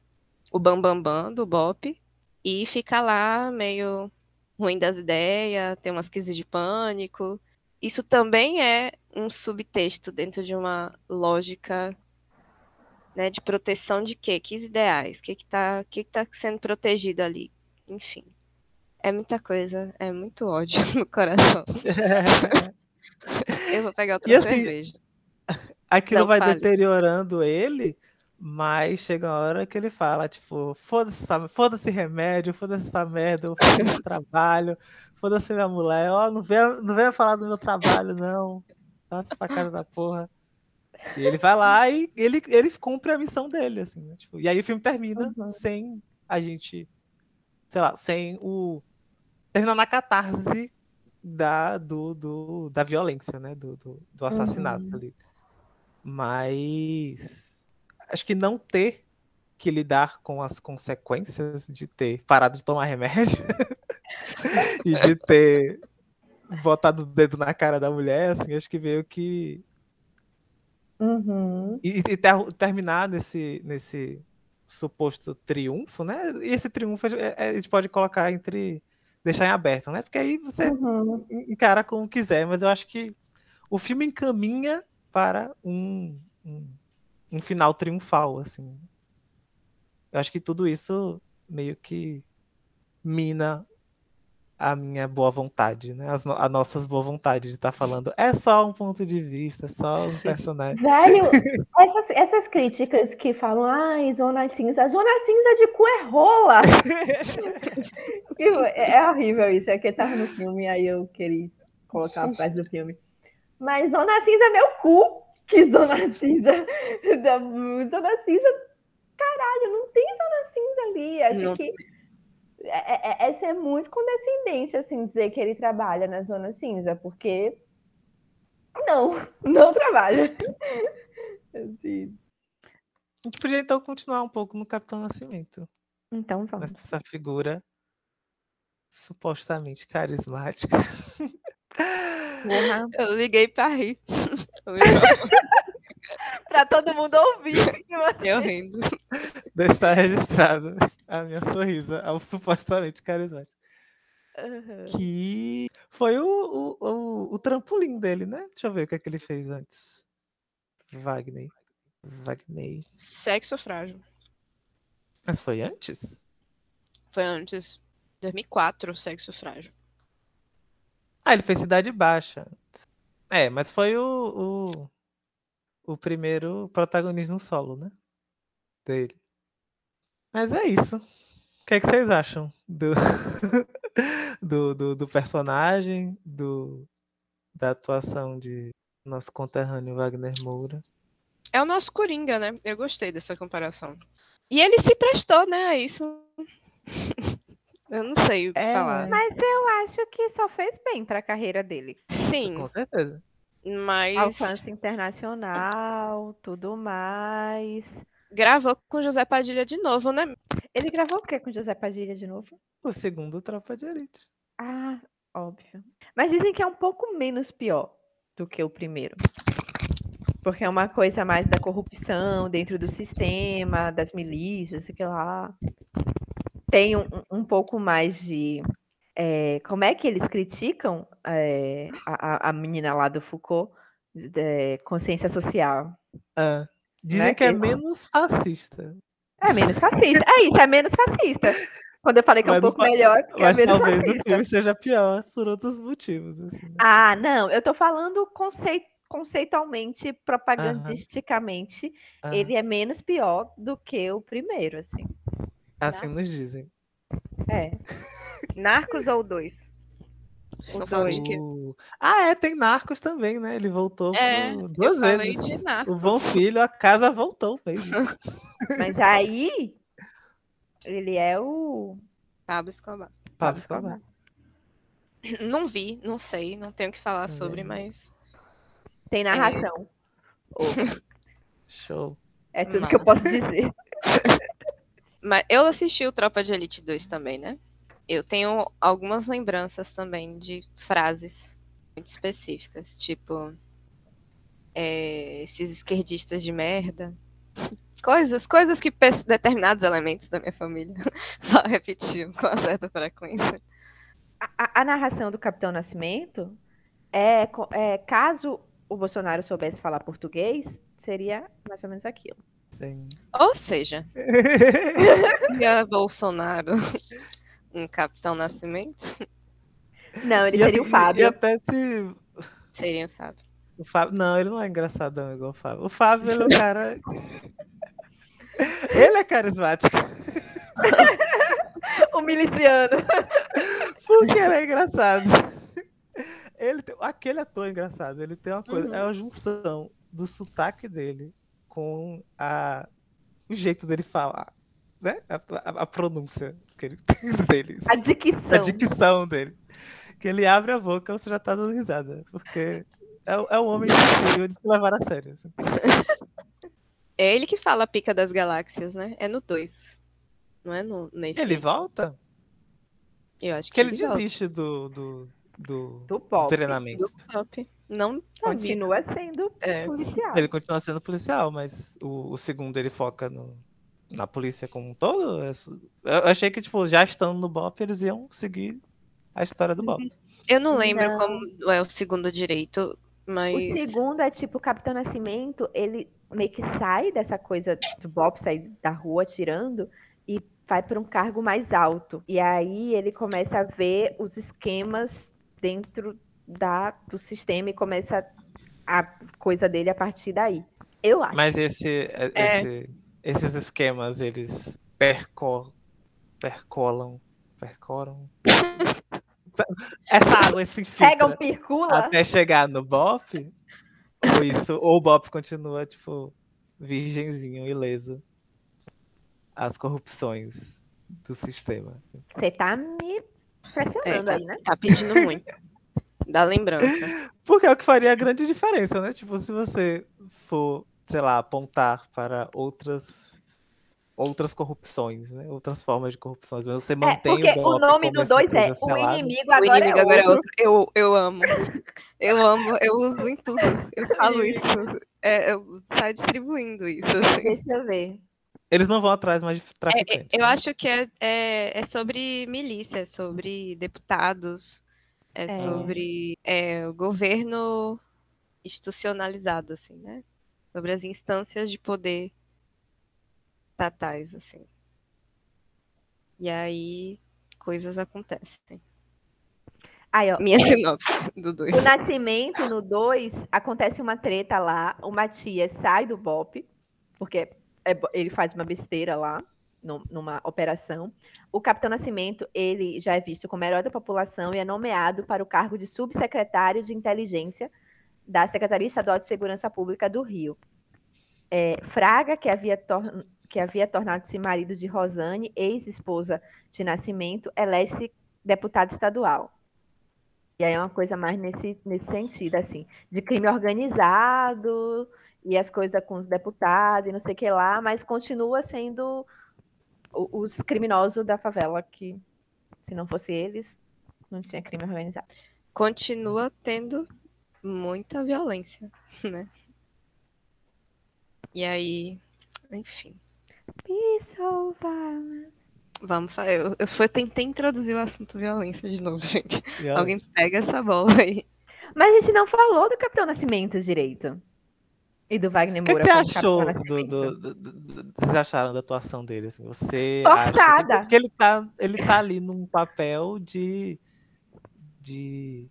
o bambambam bam, bam do Bop e ficar lá meio ruim das ideias, ter umas crises de pânico. Isso também é um subtexto dentro de uma lógica né, de proteção de quê? Que ideais? O que está que que tá sendo protegido ali? Enfim. É muita coisa, é muito ódio no coração. Eu vou pegar outra E assim, cerveja. aquilo Não vai fale. deteriorando ele, mas chega a hora que ele fala, tipo, foda-se essa- foda-se remédio, foda-se essa merda, faço meu trabalho, foda-se minha mulher, ó, não venha, não venha falar do meu trabalho, não. Tá pra cara da porra. E ele vai lá e ele, ele cumpre a missão dele, assim, né? Tipo, e aí o filme termina Uhum. sem a gente, sei lá, sem o. Termina na catarse da, do, do, da violência, né? Do, do, do assassinato Uhum. ali. Mas acho que não ter que lidar com as consequências de ter parado de tomar remédio e de ter botado o dedo na cara da mulher, assim, acho que meio que Uhum. e, e ter- terminar nesse, nesse suposto triunfo, né? E esse triunfo é- é- a gente pode colocar entre. deixar em aberto, né? Porque aí você Uhum. en- encara como quiser, mas eu acho que o filme encaminha para um, um, um final triunfal, assim. Eu acho que tudo isso meio que mina a minha boa vontade, né? As no- a nossas boa vontade de estar falando. É só um ponto de vista, é só um personagem. Velho, essas, essas críticas que falam, ai, zona cinza, zona cinza de cu é rola. É, é horrível isso, é que tava no filme, aí eu queria colocar a frase do filme. Mas zona cinza é meu cu. Que zona cinza? Da, zona cinza, caralho, não tem zona cinza ali. Acho Não que é, é, essa é muito condescendente, assim, dizer que ele trabalha na zona cinza, porque não, não trabalha. Assim, A gente podia então continuar um pouco no Capitão Nascimento. então vamos. Nessa figura supostamente carismática. Porra. Eu liguei pra rir. Pra todo mundo ouvir. Eu rindo. Deixar registrado a minha sorrisa ao supostamente carismático. Que foi o, o, o, o trampolim dele, né? Deixa eu ver o que, é que ele fez antes. Wagner. Wagner. Sexo frágil. Mas foi antes? Foi antes. 2004, sexo frágil. Ah, ele fez Cidade Baixa. É, mas foi o, o, o primeiro protagonismo solo, né? Dele. Mas é isso. O que, é que vocês acham do, do, do, do personagem, do, da atuação de nosso conterrâneo Wagner Moura? É o nosso Coringa, né? Eu gostei dessa comparação. E ele se prestou, né, a isso. Eu não sei o que É, falar. Mas eu acho que só fez bem pra carreira dele. Sim, Com certeza. mas Alcance internacional, tudo mais. Gravou com José Padilha de novo, né? Ele gravou o que com José Padilha de novo? O segundo Tropa de Elite. Ah, óbvio. Mas dizem que é um pouco menos pior do que o primeiro. Porque é uma coisa mais da corrupção dentro do sistema, das milícias, sei lá. Tem um, um pouco mais de. É, como é que eles criticam é, a, a menina lá do Foucault? De, consciência social. Ah, dizem Né, que é menos fascista. É menos fascista. É isso, é menos fascista. Quando eu falei que é um Mas pouco fa- melhor, que é Mas menos talvez fascista. o filme seja pior por outros motivos. assim, né? Ah, não, eu tô falando concei- conceitualmente, propagandisticamente, Ah, ele é menos pior do que o primeiro, assim. Assim nos dizem. É. Narcos ou dois? O- Ah, é, tem Narcos também, né? Ele voltou É, duas vezes. O Bom Filho, a casa voltou mesmo. Mas aí ele é o Pablo Escobar. Pablo Escobar. Não vi, não sei, não tenho o que falar Também sobre, mas tem narração. Show. É tudo que eu posso dizer. Mas eu assisti o Tropa de Elite 2 também, né? Eu tenho algumas lembranças também de frases muito específicas, tipo é, esses esquerdistas de merda. Coisas, coisas que determinados elementos da minha família só repetiam com uma certa frequência. A, a- narração do Capitão Nascimento é, é caso o Bolsonaro soubesse falar português, seria mais ou menos aquilo. Sim. Ou seja, seria Bolsonaro um Capitão Nascimento? Não, ele E seria assim, o Fábio. E até se. Seria, sabe? O Fábio... Não, ele não é engraçadão igual o Fábio. O Fábio, ele é um cara. ele é carismático. O miliciano. Porque ele é engraçado. Ele tem- Aquele ator é engraçado. Ele tem uma coisa. Uhum. É uma junção do sotaque dele com a... o jeito dele falar. Né? A, a- a pronúncia que ele... dele. A dicção. A dicção dele. Que ele abre a boca você já tá dando risada. Porque é, o- é um homem impossível de se levar a sério. assim. É ele que fala a pica das galáxias, né? É no 2. Não é no, nesse. Ele volta? Eu acho que, Que ele volta. desiste do, do, do, Do do pop. treinamento. do pop. Não tá. Continua sendo É. policial. Ele continua sendo policial, mas o, o segundo ele foca no, na polícia como um todo. Eu achei que, tipo, já estando no BOP, eles iam seguir a história do BOP. Eu não lembro Não. como é o segundo direito, mas. O segundo é tipo, o Capitão Nascimento, ele meio que sai dessa coisa do Bob sair da rua tirando e vai para um cargo mais alto. E aí ele começa a ver os esquemas dentro da, do sistema e começa a coisa dele a partir daí. Eu acho. Mas esse, É. esse- esses esquemas, eles perco, percolam. Percoram. Essa água se Pega um infiltra pircula. até chegar no BOP? Ou isso, ou o BOP continua, tipo, virgenzinho, ileso. As corrupções do sistema. Você tá me pressionando É, aí, né? Tá pedindo muito. Dá lembrança. Porque é o que faria a grande diferença, né? Tipo, se você for, sei lá, apontar para outras outras corrupções, né? Outras formas de corrupções, mas você É, mantém porque o, o nome do dois é O selada. Inimigo O Agora inimigo é agora é Outro. Eu, eu amo. Eu amo, eu uso em tudo. Eu falo isso. É, eu saio distribuindo isso. assim. Deixa eu ver. Eles não vão atrás mais de É, é, traficantes. eu né? acho que é, é, é sobre milícia, é sobre deputados, é, É. sobre é, o governo institucionalizado, assim, né? Sobre as instâncias de poder estatais, assim. E aí coisas acontecem. Aí, ó. Minha sinopse do 2. O Nascimento, no 2, acontece uma treta lá. O Matias sai do BOP, porque é ele faz uma besteira lá, num- numa operação. O Capitão Nascimento, ele já é visto como herói da população e é nomeado para o cargo de subsecretário de inteligência da Secretaria Estadual de Segurança Pública do Rio. É, Fraga, que havia, que havia tornado-se marido de Rosane, ex-esposa de Nascimento, elege-se deputado estadual. E aí é uma coisa mais nesse, nesse sentido, assim, de crime organizado e as coisas com os deputados e não sei o que lá, mas continua sendo os criminosos da favela, que se não fosse eles, não tinha crime organizado. Continua tendo muita violência, né? E aí, enfim. Violence. Vamos falar. Eu, eu fui- tentei introduzir o assunto violência de novo, gente. Ela- Alguém pega essa bola aí. Mas a gente não falou do Capitão Nascimento direito. E do Wagner O que, que Moura você achou do, do, do- do- do- Vocês acharam da atuação dele? Assim? Você acha que, Forçada. porque ele tá, ele tá ali num papel de, de,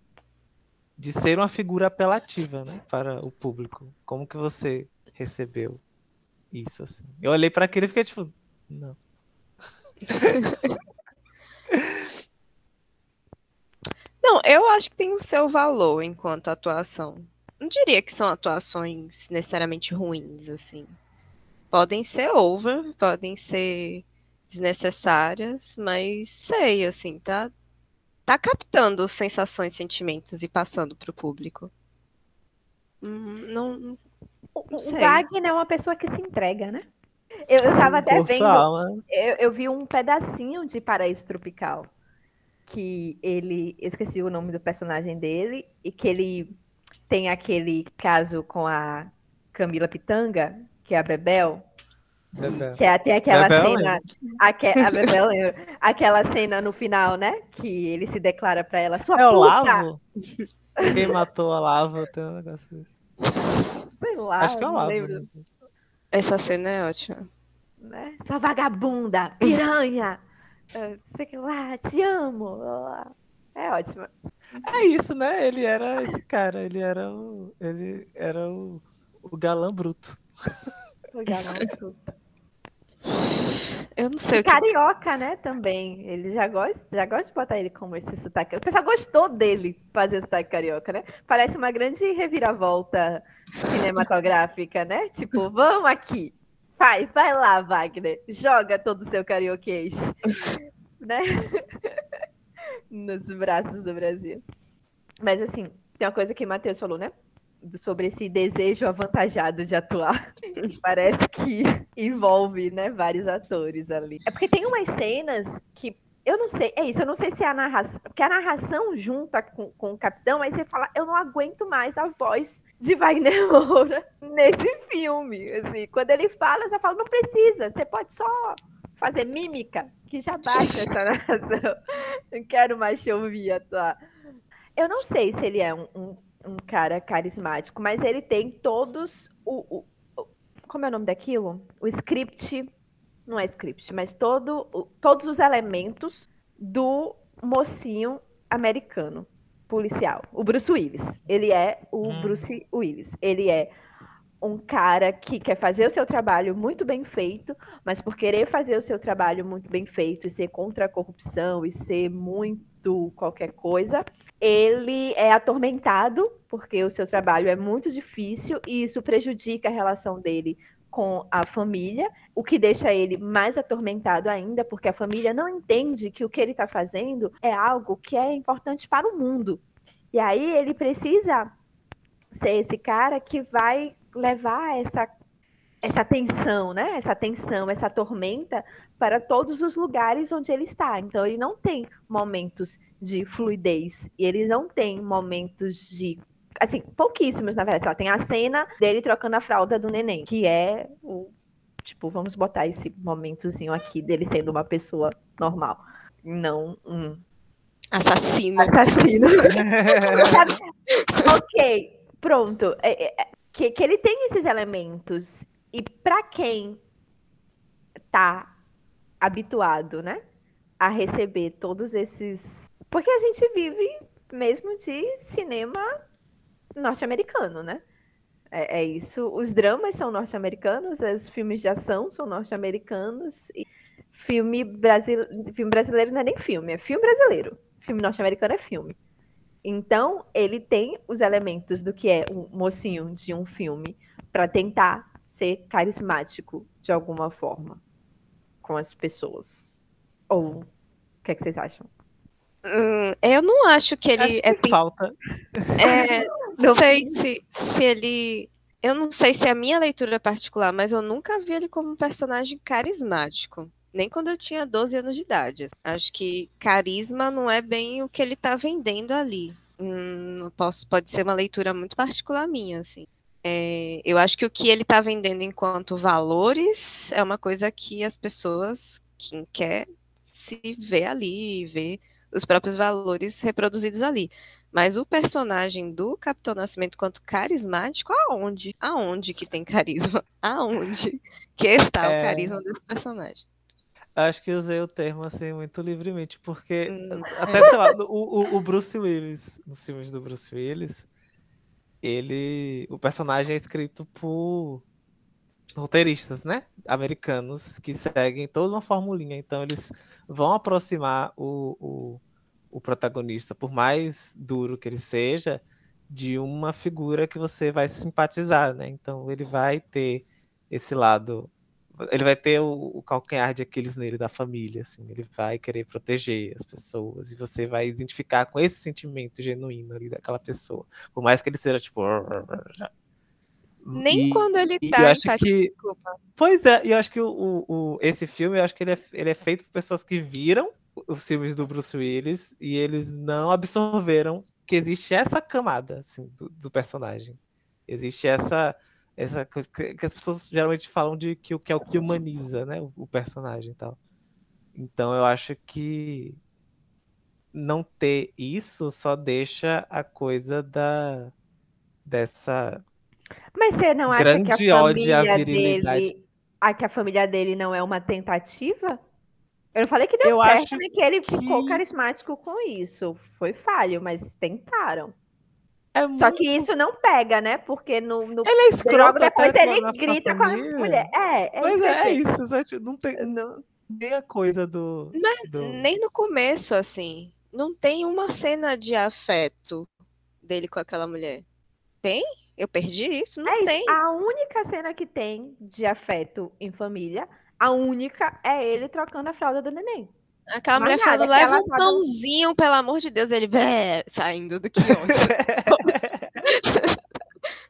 de ser uma figura apelativa, né? Para o público. Como que você recebeu isso, assim? Eu olhei para aquilo e fiquei tipo, não. Não, eu acho que tem o seu valor enquanto atuação. Não diria que são atuações necessariamente ruins, assim. Podem ser over, podem ser desnecessárias, mas sei, assim, tá, tá captando sensações, sentimentos e passando pro público. Hum, Não, O, o sei. Wagner é uma pessoa que se entrega, né? Eu, eu tava até Por vendo, eu, eu vi um pedacinho de Paraíso Tropical. Que ele. eu Esqueci o nome do personagem dele. E que ele tem aquele caso com a Camila Pitanga, que é a Bebel. Bebel. Que é, tem aquela Bebel, cena. aque- a Bebel, lembra? aquela cena no final, né? Que ele se declara pra ela, sua É o puta! Lavo? Quem matou a Lava tem um negócio desse. Sei lá, Acho que é o Lavo. lembro, né? essa cena é ótima. né? Sua vagabunda, piranha, eh, sei que lá, te amo. É ótimo. É isso, né? Ele era esse cara, ele era o. Ele era o, o galã bruto. Legal, não, tudo. Eu não sei o que. Carioca, né, também. Ele já gosta, já gosta de botar ele como esse sotaque. O pessoal gostou dele fazer sotaque carioca, né? Parece uma grande reviravolta cinematográfica, né? Tipo, vamos aqui. Vai, vai lá, Wagner. Joga todo o seu carioquês. né? Nos braços do Brasil. Mas assim, tem uma coisa que o Matheus falou, né? Sobre esse desejo avantajado de atuar. Parece que envolve, né, vários atores ali. É porque tem umas cenas que eu não sei, é isso, eu não sei se é a narração, porque a narração junta com, com o capitão, aí você fala, eu não aguento mais a voz de Wagner Moura nesse filme, assim, quando ele fala, eu já falo, não precisa, você pode só fazer mímica, que já basta essa narração, não quero mais te ouvir atuar. Eu não sei se ele é um, um, um cara carismático, mas ele tem todos o, o- o- como é o nome daquilo? O script, não é script, mas todo, o- todos os elementos do mocinho americano, policial, o Bruce Willis. Ele é o Hum. Bruce Willis. Ele é um cara que quer fazer o seu trabalho muito bem feito, mas por querer fazer o seu trabalho muito bem feito e ser contra a corrupção e ser muito qualquer coisa, ele é atormentado porque o seu trabalho é muito difícil e isso prejudica a relação dele com a família, o que deixa ele mais atormentado ainda, porque a família não entende que o que ele está fazendo é algo que é importante para o mundo. E aí ele precisa ser esse cara que vai levar essa essa tensão, né? Essa tensão, essa tormenta para todos os lugares onde ele está. Então ele não tem momentos de fluidez e ele não tem momentos de assim, pouquíssimos na verdade. Ela tem a cena dele trocando a fralda do neném, que é o tipo, vamos botar esse momentozinho aqui dele sendo uma pessoa normal, não um Assassino. assassino. Ok, pronto. É, é, que, que ele tem esses elementos. E para quem tá habituado, né? A receber todos esses. Porque a gente vive mesmo de cinema norte-americano, né? É, é isso. Os dramas são norte-americanos, os filmes de ação são norte-americanos. E filme, brasile... filme brasileiro não é nem filme, é filme brasileiro. Filme norte-americano é filme. Então, ele tem os elementos do que é um mocinho de um filme para tentar ser carismático de alguma forma com as pessoas. Ou o que, é que vocês acham? Hum, eu não acho que ele Acho é que falta. É, não sei se, se ele. eu não sei se é a minha leitura particular, mas eu nunca vi ele como um personagem carismático. Nem quando eu tinha 12 anos de idade. Acho que carisma não é bem o que ele tá vendendo ali. Hum, posso, pode ser uma leitura muito particular minha, assim. É, eu acho que o que ele está vendendo enquanto valores é uma coisa que as pessoas, quem quer, se vê ali, vê os próprios valores reproduzidos ali. Mas o personagem do Capitão Nascimento quanto carismático, aonde? Aonde que tem carisma? Aonde que está é... o carisma desse personagem? Acho que usei o termo assim muito livremente, porque hum. até, sei lá, o, o, o, Bruce Willis, nos filmes do Bruce Willis, ele. O personagem é escrito por roteiristas, né? Americanos que seguem toda uma formulinha. Então eles vão aproximar o, o, o protagonista, por mais duro que ele seja, de uma figura que você vai simpatizar, né? Então ele vai ter esse lado ele vai ter o, o, calcanhar de Aquiles nele da família, assim, ele vai querer proteger as pessoas e você vai identificar com esse sentimento genuíno ali daquela pessoa, por mais que ele seja tipo nem e, quando ele tá eu acho que desculpa. pois é, e eu acho que o, o, o, esse filme eu acho que ele é, ele é feito por pessoas que viram os filmes do Bruce Willis e eles não absorveram que existe essa camada assim do, do personagem. Existe essa essa coisa que, que, as pessoas geralmente falam de que, que é o que humaniza, né, o, o, personagem e tal. Então eu acho que não ter isso só deixa a coisa da dessa Mas você não acha que a família dele, a que a família dele não é uma tentativa? Eu não falei que deu eu certo, nem que ele que... ficou carismático com isso. Foi falho, mas tentaram. É Só muito... que isso não pega, né? Porque no, no ele é escroto depois ele grita com a mulher. É, é Mas isso. É, é isso, né? Tipo, não tem não... nem a coisa do, Mas, do, Nem no começo, assim. Não tem uma cena de afeto dele com aquela mulher. Tem? Eu perdi isso? Não é tem. Isso. A única cena que tem de afeto em família, a única é ele trocando a fralda do neném. Aquela mulher falando, leva um pãozinho, pelo amor de Deus, ele Bé! saindo do quiosque.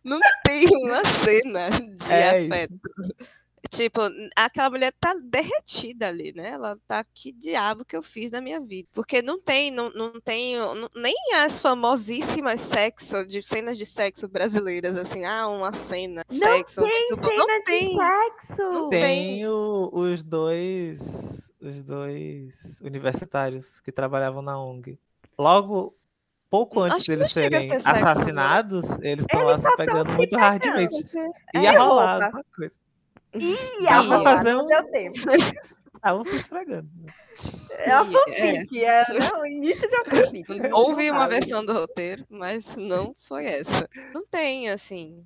Não tem uma cena de é afeto. Isso. Tipo, aquela mulher tá derretida ali, né? Ela tá, que diabo que eu fiz na minha vida? Porque não tem, não, não tem, não, nem as famosíssimas sexo, de cenas de sexo brasileiras, assim, ah, uma cena, não sexo. Tem muito, cena não tem sexo. Não tem o, os dois os dois universitários que trabalhavam na ONG. Logo, pouco antes Acho deles serem sexo, assassinados, né? eles estão lá se pegando muito pegando. hardmente. É Ia rolar alguma coisa. Ia rolar, fazer um... deu tempo. Estavam se esfregando. Né? É a fanfic, é, é né? o início de uma fanfic. Houve uma versão do roteiro, mas não foi essa. Não tem, assim.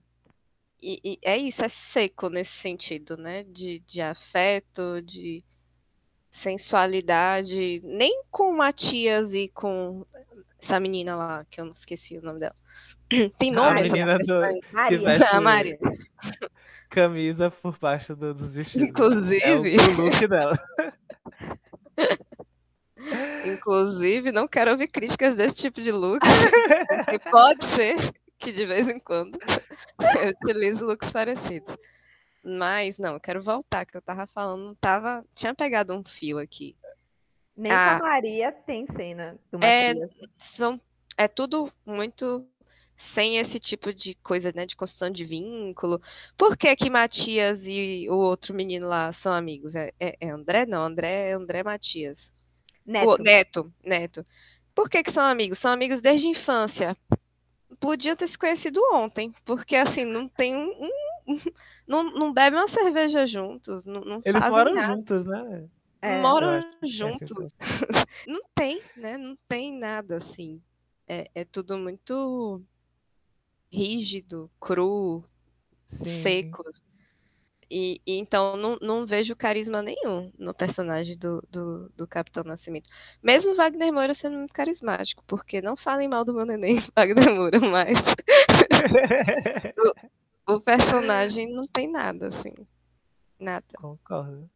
E, e, é isso, é seco nesse sentido, né? De, de afeto, de sensualidade, nem com Matias e com essa menina lá, que eu não esqueci o nome dela. Tem nome a menina do, que veste a Maria. camisa por baixo do, dos vestidos. Inclusive. É o, o look dela. Inclusive, não quero ouvir críticas desse tipo de look. que pode ser que de vez em quando eu utilize looks parecidos. Mas, não, eu quero voltar, que eu tava falando, tava, tinha pegado um fio aqui. Nem ah, com a Maria tem cena do é, são, é tudo muito sem esse tipo de coisa, né, de construção de vínculo. Por que que Matias e o outro menino lá são amigos? É, é, é André? Não, André é André Matias. Neto. O, Neto, Neto. Por que que são amigos? São amigos desde a infância. Podiam ter se conhecido ontem, porque assim, não tem um, um não, não bebe uma cerveja juntos, não, não Eles moram nada. juntos, né? É, moram juntos. não tem, né? Não tem nada assim. É, é tudo muito rígido, cru, Sim. seco. E, e, então não, não vejo carisma nenhum no personagem do, do, do, Capitão Nascimento. Mesmo Wagner Moura sendo muito carismático, porque não falem mal do meu neném, Wagner Moura, mas o, personagem não tem nada, assim. Nada. Concordo.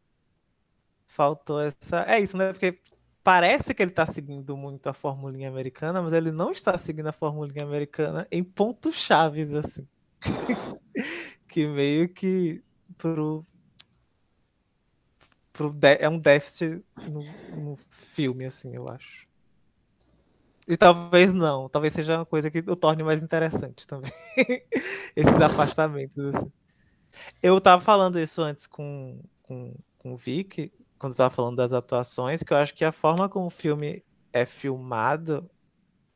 Faltou essa. É isso, né? Porque parece que ele está seguindo muito a formulinha americana, mas ele não está seguindo a formulinha americana em pontos chaves, assim. que meio que pro, pro de- é um déficit no, no filme, assim, eu acho. E talvez não, talvez seja uma coisa que o torne mais interessante também. Esses afastamentos. assim. Eu tava falando isso antes com, com, com o Vic, quando eu tava falando das atuações, que eu acho que a forma como o filme é filmado,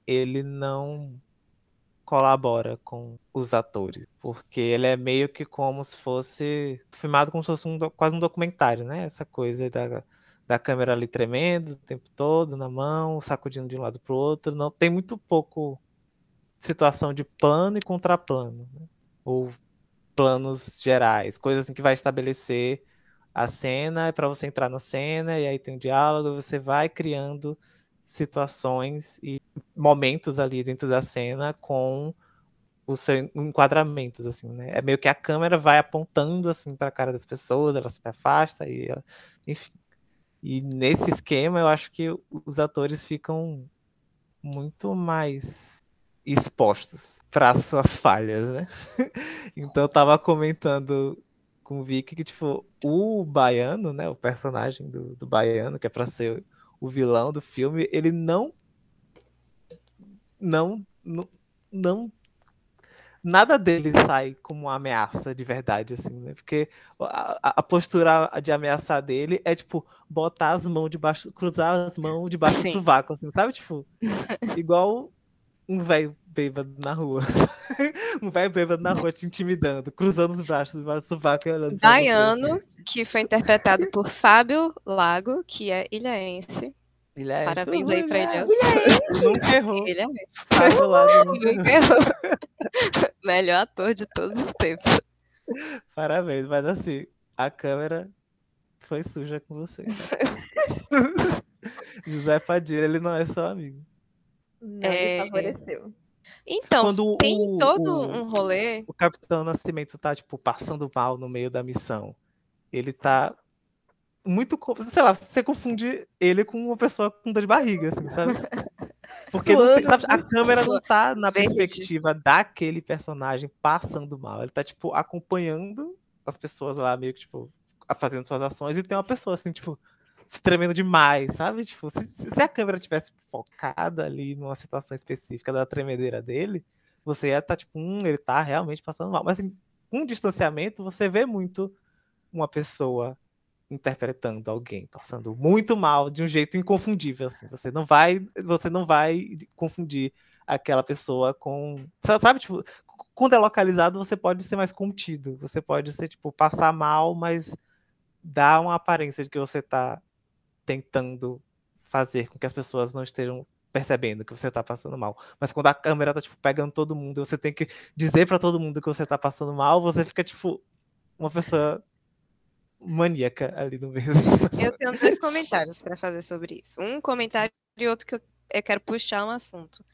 ele não colabora com os atores, porque ele é meio que como se fosse filmado como se fosse um, quase um documentário, né? Essa coisa da, da câmera ali tremendo o tempo todo na mão, sacudindo de um lado pro outro, não tem muito pouco situação de plano e contraplano, né? ou planos gerais, coisas assim que vai estabelecer a cena para você entrar na cena e aí tem um diálogo, você vai criando situações e momentos ali dentro da cena com os seus enquadramentos assim, né? É meio que a câmera vai apontando assim para a cara das pessoas, ela se afasta e ela- enfim. E nesse esquema eu acho que os atores ficam muito mais expostos para as suas falhas, né? Então eu tava comentando com o Vicky que, tipo, o baiano, né? O personagem do, do baiano, que é pra ser o vilão do filme, ele não. Não. Não. não nada dele sai como uma ameaça de verdade, assim, né? Porque a, a- postura de ameaçar dele é, tipo, botar as mãos debaixo, cruzar as mãos debaixo do Sim. sovaco, assim, sabe? Tipo, igual um velho bêbado na rua. um velho bêbado na rua te intimidando, cruzando os braços debaixo do sovaco e olhando pra você, assim. que foi interpretado por Fábio Lago, que é ilhaense. Ele é Parabéns isso, aí pra ele. Nunca errou. Ele é Lago nunca errou. nunca errou. Melhor ator de todos os tempos. Parabéns, mas assim, a câmera foi suja com você. José Padilha, ele não é só amigo. Não É. me favoreceu. Então, Quando tem o, todo o, um rolê. o Capitão Nascimento tá, tipo, passando mal no meio da missão, ele tá muito. Sei lá, você confunde ele com uma pessoa com dor de barriga, assim, sabe? Porque tem- sabe, a câmera não tá na Verde. perspectiva daquele personagem passando mal. Ele tá, tipo, acompanhando as pessoas lá, meio que, tipo, fazendo suas ações, e tem uma pessoa, assim, tipo, se tremendo demais, sabe? Tipo, se, se a câmera tivesse focada ali numa situação específica da tremedeira dele, você ia estar, tipo, hum, ele tá realmente passando mal. Mas, assim, com distanciamento, você vê muito uma pessoa interpretando alguém passando muito mal de um jeito inconfundível assim. Você não vai, você não vai confundir aquela pessoa com, sa- sabe, tipo, quando é localizado, você pode ser mais contido. Você pode ser tipo passar mal, mas dar uma aparência de que você tá tentando fazer com que as pessoas não estejam percebendo que você tá passando mal. Mas quando a câmera tá tipo pegando todo mundo, você tem que dizer para todo mundo que você tá passando mal, você fica tipo uma pessoa maníaca ali no meio. Eu tenho dois comentários para fazer sobre isso. Um comentário e outro que eu, eu quero puxar um assunto.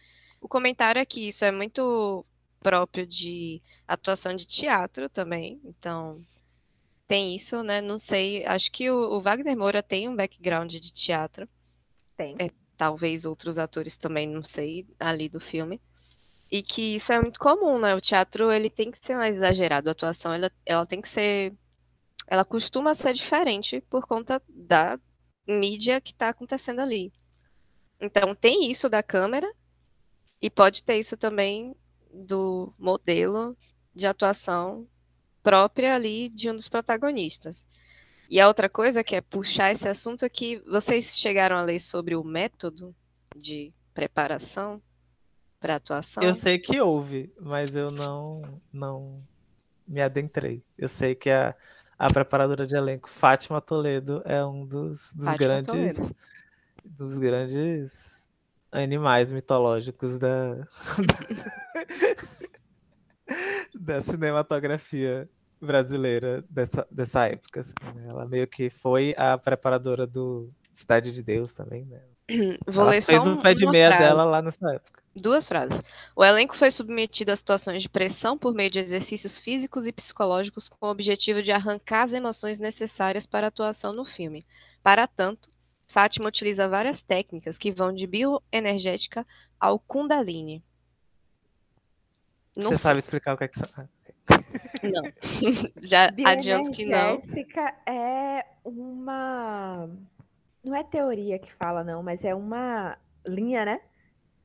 O comentário é que isso é muito próprio de atuação de teatro também. Então, tem isso, né? Não sei. Acho que o, o Wagner Moura tem um background de teatro. Tem. É. Talvez outros atores também, não sei, ali do filme. E que isso é muito comum, né? O teatro, ele tem que ser mais exagerado. A atuação, ela, ela tem que ser ela costuma ser diferente por conta da mídia que está acontecendo ali. Então, tem isso da câmera e pode ter isso também do modelo de atuação própria ali de um dos protagonistas. E a outra coisa que é puxar esse assunto é que vocês chegaram a ler sobre o método de preparação para atuação. Eu sei que houve, mas eu não não me adentrei. Eu sei que a, a preparadora de elenco, Fátima Toledo, é um dos, dos grandes Toledo. dos grandes animais mitológicos da da cinematografia brasileira dessa, dessa época. assim, né? Ela meio que foi a preparadora do Cidade de Deus também, né? Vou Ela ler fez só o pé de meia frase. dela lá nessa época. Duas frases. O elenco foi submetido a situações de pressão por meio de exercícios físicos e psicológicos com o objetivo de arrancar as emoções necessárias para a atuação no filme. Para tanto, Fátima utiliza várias técnicas que vão de bioenergética ao Kundalini. Não Você sei, sabe explicar o que é que são? Não. Já adianto que não. Bioenergética é uma. Não é teoria que fala, não, mas é uma linha, né?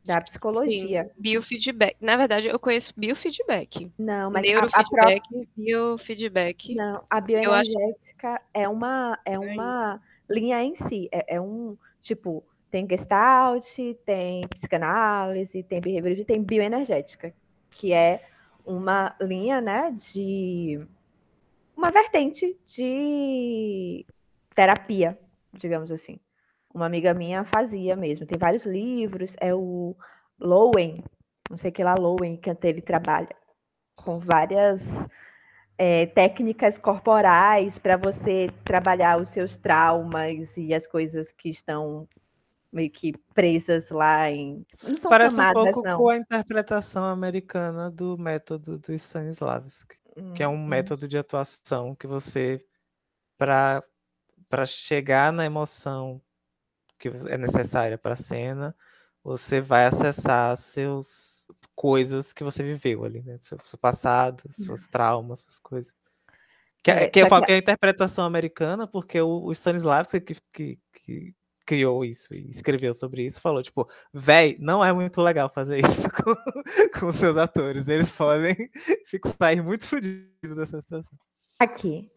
Da psicologia. Sim, biofeedback. Na verdade, eu conheço biofeedback. Não, mas a, a própria. Neurofeedback, biofeedback. Não, a acho- bioenergética é uma, é uma linha em si. É, é um, tipo, tem Gestalt, tem psicanálise, tem behaviorismo, tem bioenergética, que é uma linha, né, de uma vertente de terapia, digamos assim. Uma amiga minha fazia mesmo. Tem vários livros, é o Lowen, não sei que lá Lowen, que ele trabalha com várias é, técnicas corporais para você trabalhar os seus traumas e as coisas que estão meio que presas lá em. Parece um pouco não. com a interpretação americana do método do Stanislavski, que é um Hum, método de atuação que você, para para chegar na emoção que é necessária para a cena, você vai acessar seus coisas que você viveu ali, né? Seu, seu passado, seus traumas, essas coisas. Que, É, que eu falo que- é a interpretação americana, porque o, o Stanislavski que, que, que criou isso e escreveu sobre isso, falou, tipo, véi, não é muito legal fazer isso com, com seus atores. Eles podem ficar muito fodidos dessa situação. Aqui,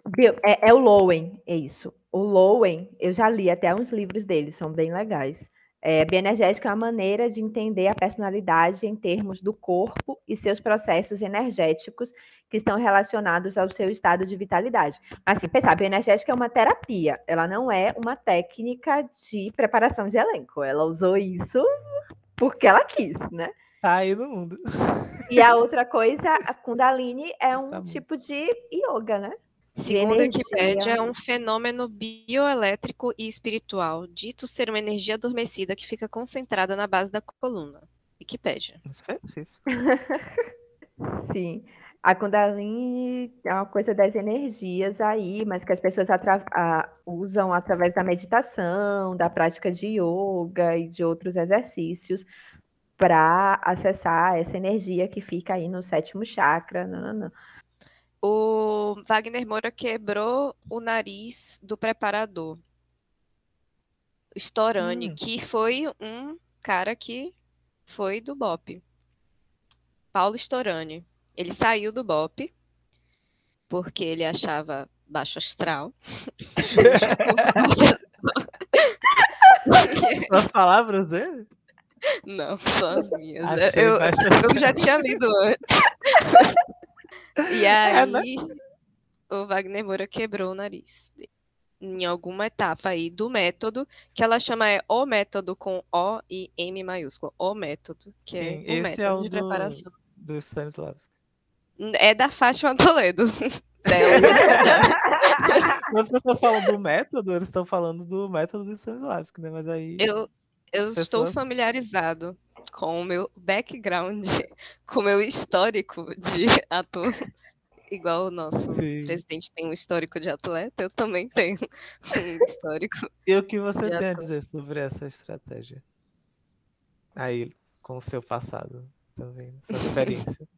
é, é o Lowen, é isso. O Lowen, eu já li até uns livros dele, são bem legais. É, bioenergética é uma maneira de entender a personalidade em termos do corpo e seus processos energéticos que estão relacionados ao seu estado de vitalidade. Assim, pensar, bioenergética é uma terapia, ela não é uma técnica de preparação de elenco. Ela usou isso porque ela quis, né? Tá aí no mundo. E a outra coisa, a Kundalini é um Tá tipo de yoga, né? Segundo a. Wikipédia, é um fenômeno bioelétrico e espiritual, dito ser uma energia adormecida que fica concentrada na base da coluna. Wikipédia. Específico. Sim. A Kundalini é uma coisa das energias aí, mas que as pessoas atra- a- usam através da meditação, da prática de yoga e de outros exercícios para acessar essa energia que fica aí no sétimo chakra. nananã. O Wagner Moura quebrou o nariz do preparador. Storani, Hum. que foi um cara que foi do BOP. Paulo Storani. Ele saiu do BOP porque ele achava baixo astral. As palavras dele? Não, são as minhas. Achei Eu, eu já tinha lido antes. E É, né? aí, o Wagner Moura quebrou o nariz. Em alguma etapa aí do método, que ela chama é o método com O e M maiúsculo. O método, que Sim, é o esse método é o de do- preparação. Do Stanislavski. É da Fátima Toledo. Dela. Quando as pessoas falam do método, eles estão falando do método do Stanislavski, né? Mas aí. Eu, eu As estou pessoas- familiarizado com o meu background, com o meu histórico de ator. Igual o nosso Sim. presidente tem um histórico de atleta, eu também tenho um histórico. E o que você tem a dizer sobre essa estratégia? Aí, com o seu passado também, sua experiência.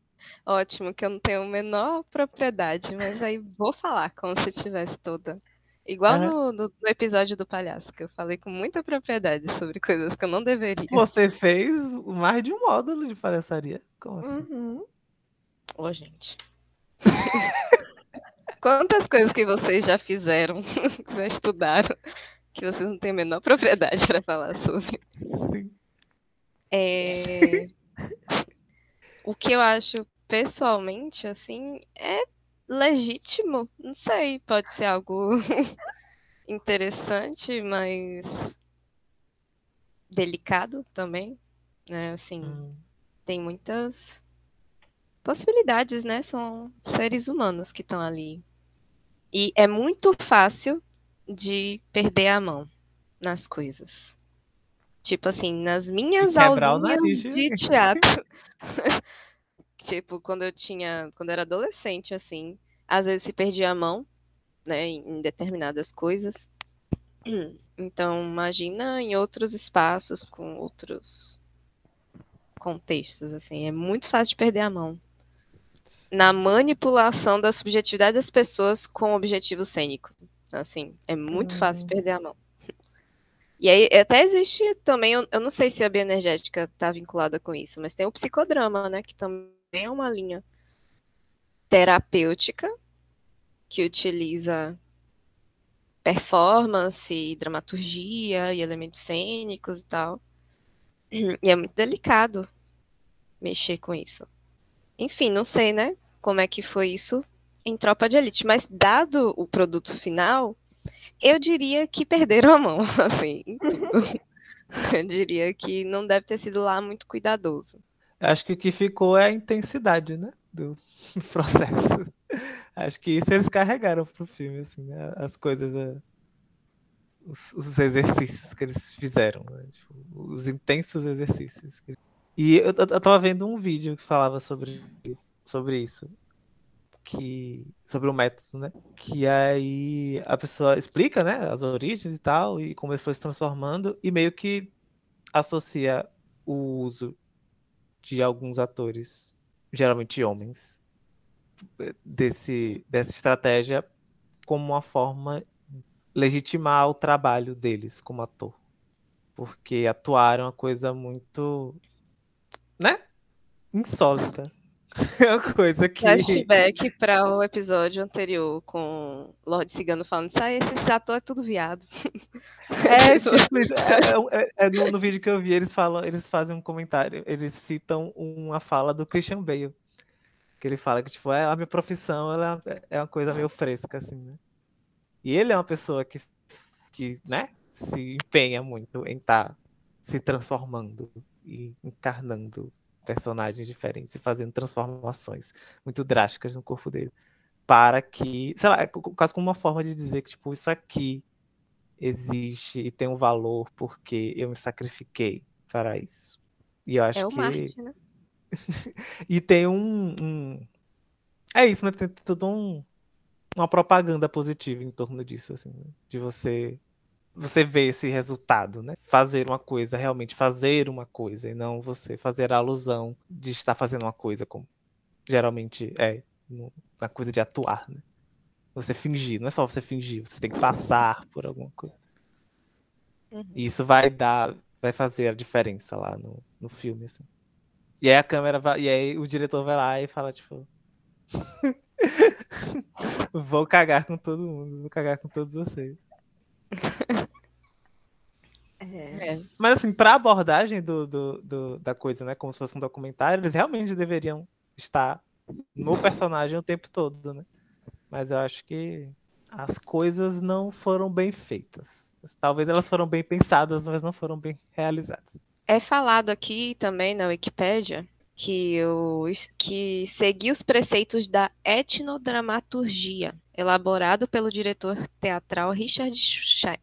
Ótimo, que eu não tenho a menor propriedade, mas aí vou falar como se tivesse toda. Igual no, no- no episódio do palhaço, que eu falei com muita propriedade sobre coisas que eu não deveria. Você fez mais de um módulo de palhaçaria? Como assim? Uhum. Ô, gente. Quantas coisas que vocês já fizeram, já estudaram, que vocês não têm a menor propriedade para falar sobre. Sim. É, O que eu acho pessoalmente, assim, é legítimo. Não sei, pode ser algo interessante, mas delicado também, né? Assim, Hum. tem muitas possibilidades, né? São seres humanos que estão ali. E é muito fácil de perder a mão nas coisas. Tipo assim, nas minhas aulinhas nariz de teatro. Tipo, quando eu tinha, quando eu era adolescente, assim, às vezes se perdia a mão, né, em determinadas coisas. Então, imagina em outros espaços, com outros contextos, assim, é muito fácil de perder a mão. na manipulação da subjetividade das pessoas com objetivo cênico. Assim, é muito fácil Hum. perder a mão. E aí, até existe também, eu, eu não sei se a bioenergética está vinculada com isso, mas tem o psicodrama, né? Que também é uma linha terapêutica que utiliza performance, dramaturgia e elementos cênicos e tal. E é muito delicado mexer com isso. Enfim, não sei, né? Como é que foi isso em Tropa de Elite, mas dado o produto final, eu diria que perderam a mão, assim, em tudo. Eu diria que não deve ter sido lá muito cuidadoso. Acho que o que ficou é a intensidade, né? Do processo. Acho que isso eles carregaram pro filme, assim, né? As coisas. eh, Os, os exercícios que eles fizeram, né? Tipo, os intensos exercícios. E eu eu tava vendo um vídeo que falava sobre, sobre isso. Que, sobre o método, né? Que aí a pessoa explica, né? As origens e tal, e como ele foi se transformando, e meio que associa o uso de alguns atores, geralmente homens, desse, dessa estratégia como uma forma legitimar o trabalho deles como ator. Porque atuar é uma coisa muito, né? Insólita. É uma coisa que. Flashback para o episódio anterior com Lorde Cigano falando, sai, esse ator é tudo viado. É, tipo, isso, é, é- é no, no vídeo que eu vi, eles falam, eles fazem um comentário, eles citam uma fala do Christian Bale. Que ele fala que, tipo, é, a minha profissão ela é uma coisa meio fresca, assim, né? E ele é uma pessoa que, que né, se empenha muito em estar se transformando e encarnando personagens diferentes e fazendo transformações muito drásticas no corpo dele. Para que, sei lá, é quase como uma forma de dizer que, tipo, isso aqui existe e tem um valor porque eu me sacrifiquei para isso. E eu acho É o que. Marte, né? E tem um, um- É isso, né? Tem tudo um... uma propaganda positiva em torno disso, assim, né? de você você ver esse resultado, né? Fazer uma coisa, realmente fazer uma coisa, e não você fazer a alusão de estar fazendo uma coisa, como geralmente é na coisa de atuar, né? Você fingir, não é só você fingir, você tem que passar por alguma coisa. Uhum. E isso vai dar, vai fazer a diferença lá no, no filme, assim. E aí a câmera vai, e aí o diretor vai lá e fala, tipo. vou cagar com todo mundo, vou cagar com todos vocês. É. É. Mas assim, pra abordagem do, do, do- da coisa, né? Como se fosse um documentário, eles realmente deveriam estar no personagem o tempo todo, né? Mas eu acho que as coisas não foram bem feitas. Talvez elas foram bem pensadas, mas não foram bem realizadas. É falado aqui também na Wikipédia que, o, que seguir os preceitos da etnodramaturgia, elaborado pelo diretor teatral Richard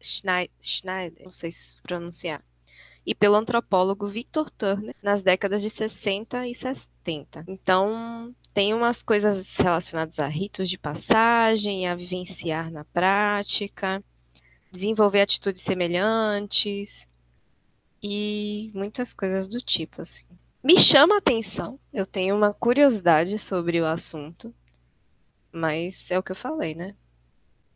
Schneider, não sei se pronunciar, e pelo antropólogo Victor Turner nas décadas de 60 e 70. Então, tem umas coisas relacionadas a ritos de passagem, a vivenciar na prática, desenvolver atitudes semelhantes e muitas coisas do tipo, assim. Me chama a atenção, eu tenho uma curiosidade sobre o assunto, mas é o que eu falei, né?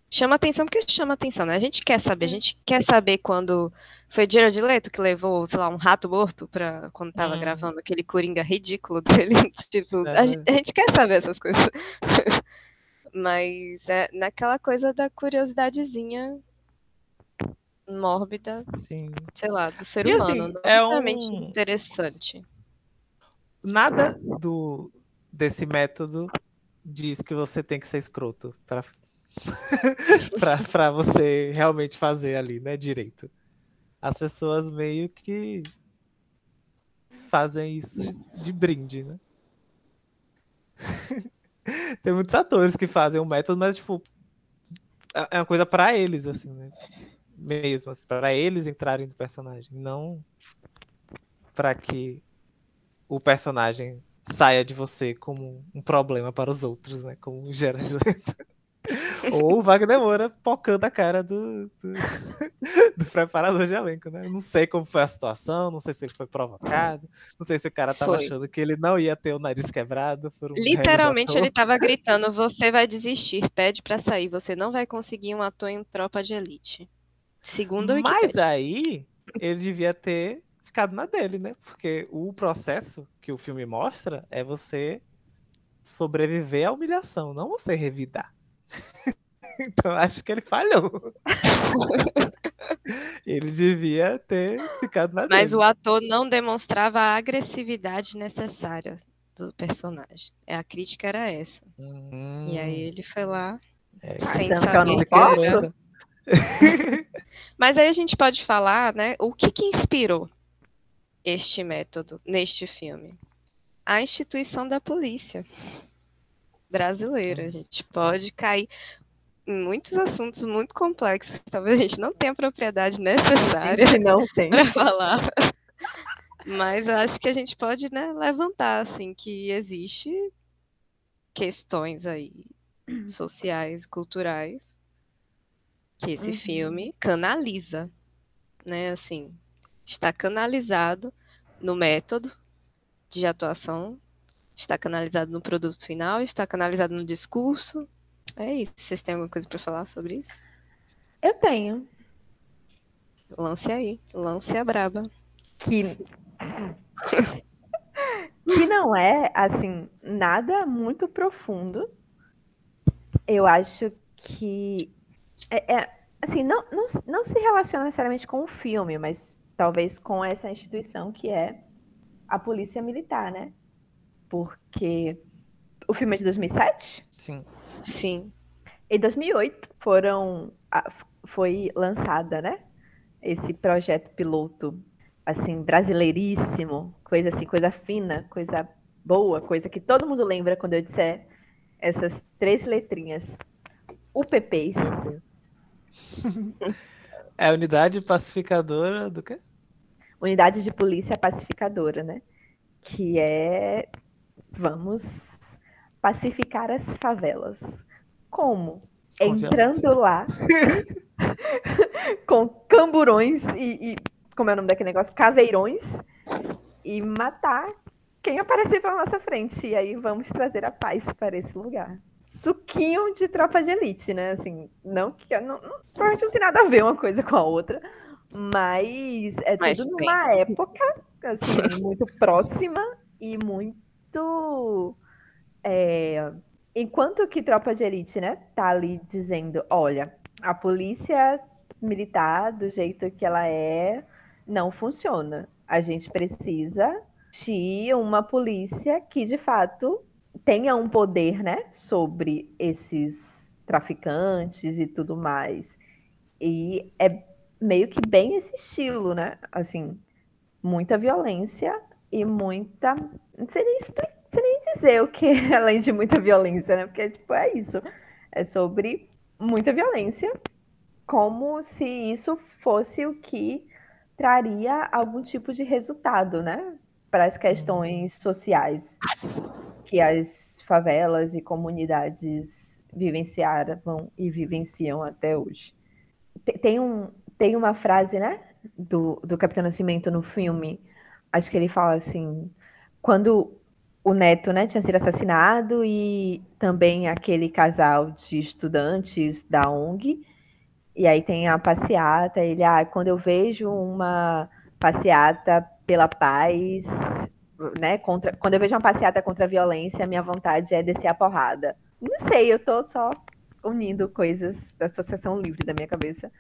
Chama atenção porque chama atenção, né? A gente quer saber, a gente quer saber quando foi Jared Leto que levou, sei lá, um rato morto pra quando tava Hum. gravando aquele coringa ridículo dele, tipo, É. a gente, a gente quer saber essas coisas. Mas é naquela coisa da curiosidadezinha mórbida Sim. sei lá, do ser E, humano. assim, é um- interessante. Nada do desse método diz que você tem que ser escroto pra, pra você realmente fazer ali, né, direito. As pessoas meio que fazem isso de brinde, né? Tem muitos atores que fazem o método, mas, tipo, é é uma coisa pra eles, assim, né? Mesmo, assim, pra eles entrarem no personagem, não pra que o personagem saia de você como um problema para os outros, né? Como o Gerard Leto. Ou o Wagner Moura pocando a cara do, do, do preparador de elenco, né? Não sei como foi a situação, não sei se ele foi provocado, não sei se o cara tava Foi. achando que ele não ia ter o nariz quebrado. Um Literalmente ele tava gritando: você vai desistir, pede pra sair, você não vai conseguir um ator em tropa de elite. Segundo o Mas aí ele devia ter ficado na dele, né? Porque o processo que o filme mostra é você sobreviver à humilhação, não você revidar. então acho que ele falhou. ele devia ter ficado na Mas dele. o ator não demonstrava a agressividade necessária do personagem. É, A crítica era essa. Hum, E aí ele foi lá. é, Achando que não. Mas aí a gente pode falar, né? O que que inspirou este método neste filme? A instituição da polícia brasileira. A gente pode cair em muitos assuntos muito complexos. Talvez a gente não tenha a propriedade necessária para falar. Mas eu acho que a gente pode, né, levantar assim que existe questões aí sociais, culturais que esse Uhum. filme canaliza, né, assim, está canalizado no método de atuação, está canalizado no produto final, está canalizado no discurso. É isso. Vocês têm alguma coisa para falar sobre isso? Eu tenho. Lance aí, lance a braba. Que. que não é, assim, nada muito profundo. Eu acho que. É, é, assim, não, não, não se relaciona necessariamente com o filme, mas talvez com essa instituição que é a Polícia Militar, né? Porque o filme é de 2007? Sim. Sim. Em 2008 foram foi lançada, né? Esse projeto piloto assim brasileiríssimo, coisa assim, coisa fina, coisa boa, coisa que todo mundo lembra quando eu disser essas três letrinhas. UPPs. É a unidade pacificadora do quê? Unidade de Polícia Pacificadora, né? Que é vamos pacificar as favelas. Como? Com Entrando lá com camburões e, e- como é o nome daquele negócio? Caveirões e matar quem aparecer pela nossa frente. E aí vamos trazer a paz para esse lugar. Suquinho de tropa de elite, né? Assim, não que não, não- provavelmente não tem nada a ver uma coisa com a outra, mas é Mas tudo tem. numa época assim, muito próxima e muito é, enquanto que tropa de elite, né, tá ali dizendo, olha, a polícia militar do jeito que ela é não funciona. A gente precisa de uma polícia que de fato tenha um poder, né, sobre esses traficantes e tudo mais. E é meio que bem esse estilo, né? Assim, muita violência e muita. Não sei nem, expli- não sei nem dizer o que é além de muita violência, né? Porque, tipo, é isso. É sobre muita violência, como se isso fosse o que traria algum tipo de resultado, né? Para as questões sociais que as favelas e comunidades vivenciaram e vivenciam até hoje. Te- Tem, um, tem uma frase, né, do, do Capitão Nascimento no filme, acho que ele fala assim, quando o neto, né, tinha sido assassinado e também aquele casal de estudantes da ONG, e aí tem a passeata, ele, ah, quando eu vejo uma passeata pela paz, né, contra, quando eu vejo uma passeata contra a violência, a minha vontade é descer a porrada. Não sei, eu tô só unindo coisas da Associação Livre da minha cabeça.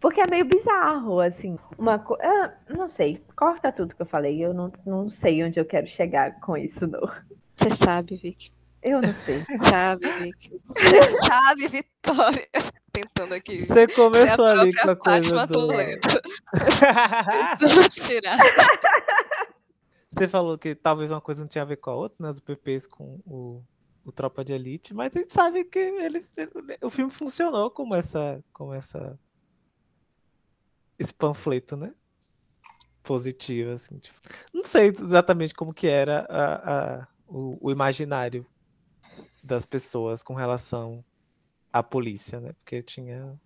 Porque é meio bizarro, assim. Uma co... ah, não sei, corta tudo que eu falei. Eu não, não sei onde eu quero chegar com isso, não. Você sabe, Vic. Eu não sei. Sabe, Vic. Você sabe, Vitória. Tentando aqui. Você começou ali com a coisa Fátima do. Tentando tirar. Você falou que talvez uma coisa não tinha a ver com a outra, né? Os PPs com o, o Tropa de Elite, mas a gente sabe que ele, ele- o filme funcionou como essa, como essa esse panfleto, né? Positivo, assim. tipo. Não sei exatamente como que era a, a- o, o imaginário das pessoas com relação a polícia, né? Porque eu tinha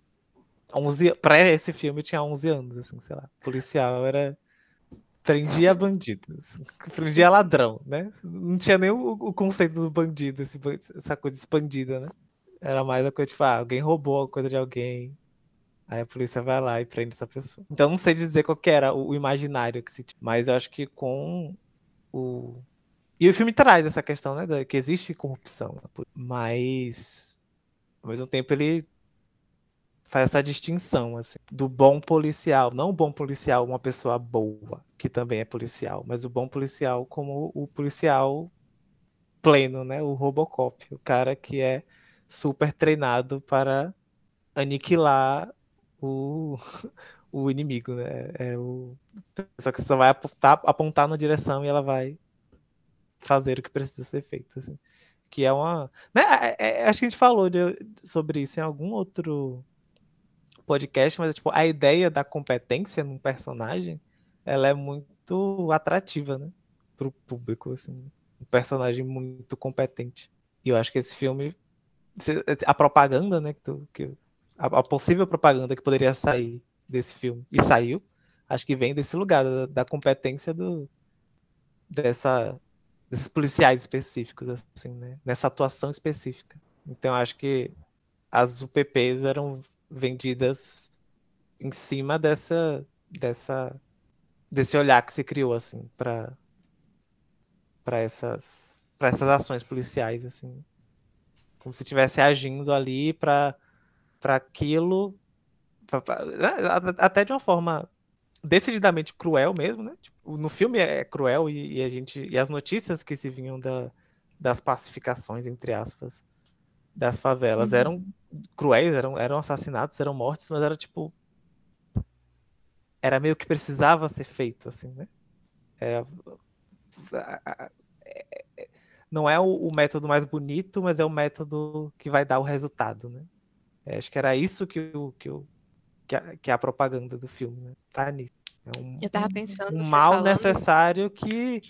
11, para esse filme eu tinha 11 anos, assim, sei lá. Policial era prendia bandidos, prendia ladrão, né? Não tinha nem o, o conceito do bandido, esse, essa coisa expandida, né? Era mais a coisa tipo, ah, alguém roubou a coisa de alguém, aí a polícia vai lá e prende essa pessoa. Então não sei dizer qual que era o, o imaginário que se tinha, mas eu acho que com o e o filme traz essa questão, né, que existe corrupção, mas ao mesmo tempo ele faz essa distinção assim, do bom policial, não o bom policial, uma pessoa boa, que também é policial, mas o bom policial como o policial pleno, né? O Robocop, o cara que é super treinado para aniquilar o, o inimigo, né? É o só que você vai apontar, apontar na direção e ela vai fazer o que precisa ser feito, assim. Que é uma, né? É, é, acho que a gente falou de, sobre isso em algum outro podcast, mas tipo, a ideia da competência num personagem, ela é muito atrativa, né? Pro público, assim. Um personagem muito competente. E eu acho que esse filme, a propaganda, né? Que, tu, que a, a, possível propaganda que poderia sair desse filme e saiu, acho que vem desse lugar da, da competência do dessa desses policiais específicos, assim, né? Nessa atuação específica. Então acho que as UPPs eram vendidas em cima dessa dessa desse olhar que se criou assim para para essas para essas ações policiais assim. Como se estivesse agindo ali para para aquilo pra, pra, né, até de uma forma decididamente cruel mesmo né? Tipo, no filme é cruel e, e, a gente e as notícias que se vinham da, das pacificações entre aspas das favelas uhum. eram cruéis, eram, eram assassinatos, eram mortes, mas era tipo. Era meio que precisava ser feito, assim, né? É, não é o, o, método mais bonito, mas é o método que vai dar o resultado, né? É, acho que era isso que, o, que, o, que, a, que a propaganda do filme né? tá nisso. É um, Eu tava pensando. Um mal falando... necessário que,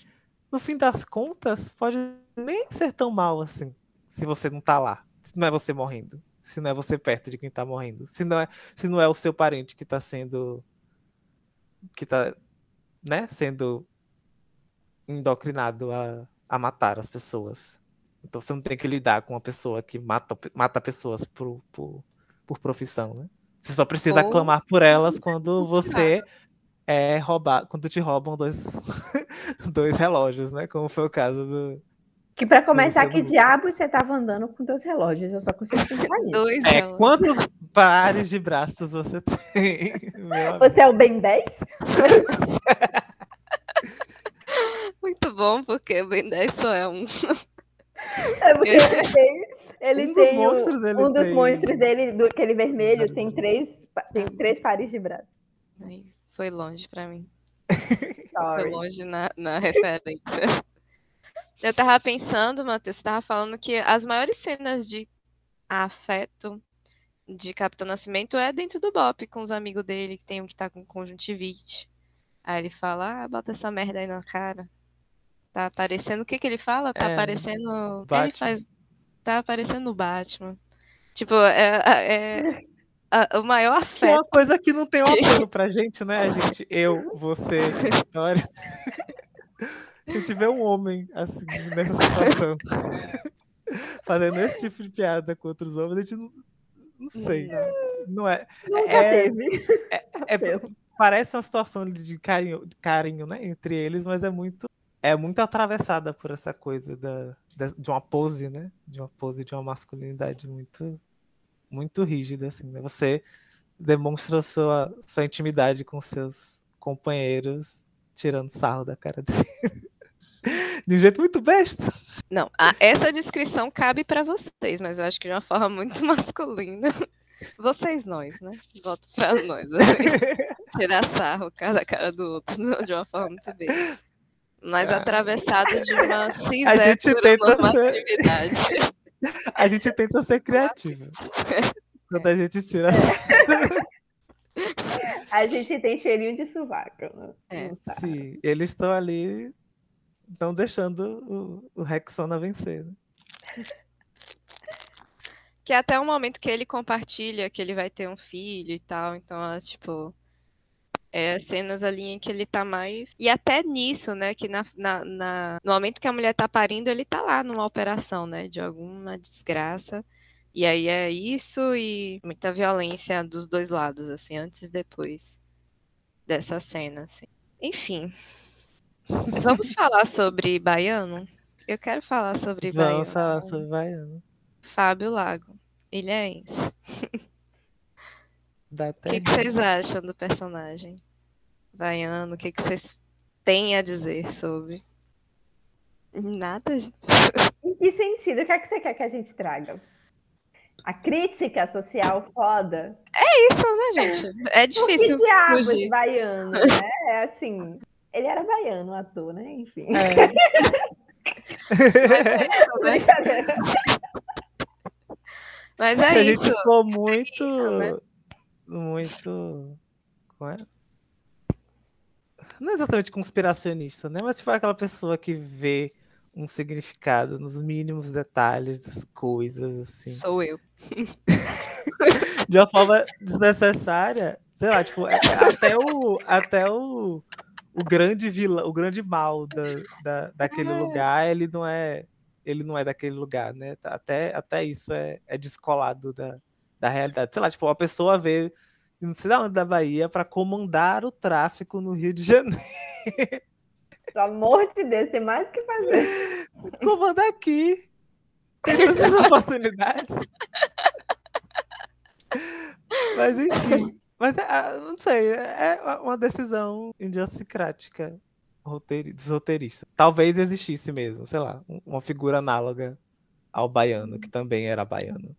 no fim das contas, pode nem ser tão mal assim, se você não tá lá. Se não é você morrendo se não é você perto de quem tá morrendo. Se não é, se não é o seu parente que tá sendo. que tá, né, sendo endocrinado a, a matar as pessoas. Então você não tem que lidar com uma pessoa que mata, mata pessoas por, por, por profissão, né? Você só precisa Ou... clamar por elas quando você é roubar, quando te roubam dois, dois relógios, né? Como foi o caso do, que para começar, que diabo você tava andando com dois relógios? Eu só consigo pensar nisso. Dois é, quantos pares de braços você tem? Você é o Ben 10? Muito bom, porque o Ben 10 só é um. É porque ele tem, ele um tem dos monstros, ele um dos tem... monstros dele, do, aquele vermelho, tem três, tem três pares de braços. Foi longe para mim. Sorry. Foi longe na, na referência. Eu tava pensando, Matheus, você tava falando que as maiores cenas de afeto de Capitão Nascimento é dentro do Bop, com os amigos dele, que tem um que tá com conjuntivite. Aí ele fala, ah, bota essa merda aí na cara. Tá aparecendo. O que que ele fala? Tá é, aparecendo. Ele faz. Tá aparecendo o Batman. Tipo, é, é, é o maior afeto. uma coisa que não tem um apelo pra gente, né, gente? Eu, você, Vitória. Se tiver um homem assim, nessa situação, fazendo esse tipo de piada com outros homens, a gente não, não sei. Não, é. Nunca é, teve. É, é, parece uma situação de carinho, de carinho, né, entre eles, mas é muito. É muito atravessada por essa coisa da, de uma pose, né? De uma pose de uma masculinidade muito, muito rígida, assim, né? Você demonstra sua, sua intimidade com seus companheiros tirando sarro da cara dele. de um jeito muito besta. Não, a, essa descrição cabe para vocês, mas eu acho que de uma forma muito masculina. Vocês, nós, né? Volto para nós. Assim. Tirar sarro cada cara do outro de uma forma muito besta. Mas ah. atravessado de uma cinza a gente tenta ser... A gente tenta ser criativo. Quando a gente tira. A gente tem cheirinho de sovaco. Né? É. Sim, eles estão ali não deixando o, o Rexona vencer. Né? Que é até o momento que ele compartilha que ele vai ter um filho e tal. Então, é, tipo. É cenas ali em que ele tá mais. E até nisso, né? Que na, na, na- no momento que a mulher tá parindo, ele tá lá numa operação, né? De alguma desgraça. E aí é isso e muita violência dos dois lados, assim, antes e depois dessa cena, assim. Enfim. Vamos falar sobre Baiano? Eu quero falar sobre Baiano. Vamos falar sobre Baiano. Fábio Lago. Ilhéense. O que, que vocês acham do personagem? Baiano, o que, que vocês têm a dizer sobre? Nada, gente. Em que sentido? O que é que você quer que a gente traga? A crítica social foda? Isso, né, gente? É Por que difícil diabos fugir. baiano, né? É assim. Ele era baiano, o ator, né? Enfim. É. né? Brincadeira. Mas a é gente isso. ficou muito. isso, né? Muito. Como é? Não é exatamente conspiracionista, né? Mas tipo aquela pessoa que vê um significado nos mínimos detalhes das coisas, assim. Sou eu. de uma forma desnecessária. Sei lá, tipo, é- é até o, até o, o grande vilão, o grande mal da, da, daquele lugar, ele não é. Ele não é daquele lugar, né? Até, até isso é, é descolado da, da realidade. Sei lá, tipo, uma pessoa veio não sei da onde da Bahia para comandar o tráfico no Rio de Janeiro. Pelo amor de Deus, tem mais o que fazer. Comanda aqui. Tem tantas oportunidades. Mas enfim. Mas ah, não sei, é uma decisão dos roteiristas. Talvez existisse mesmo, sei lá, um- uma figura análoga ao baiano, que também era baiano.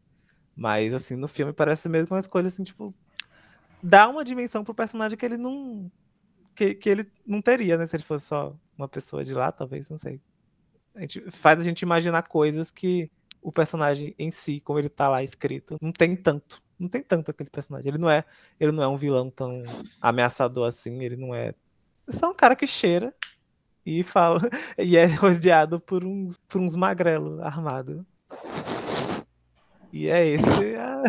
Mas assim, no filme parece mesmo uma escolha assim, tipo, dá uma dimensão pro personagem que ele não que, que ele não teria, né, se ele fosse só uma pessoa de lá, talvez, não sei. A gente, faz a gente imaginar coisas que o personagem em si, como ele tá lá escrito, não tem tanto. Não tem tanto aquele personagem. Ele não é, ele não é um vilão tão ameaçador assim, ele não é. É só um cara que cheira e fala e é rodeado por uns por uns magrelos armados. E é esse a...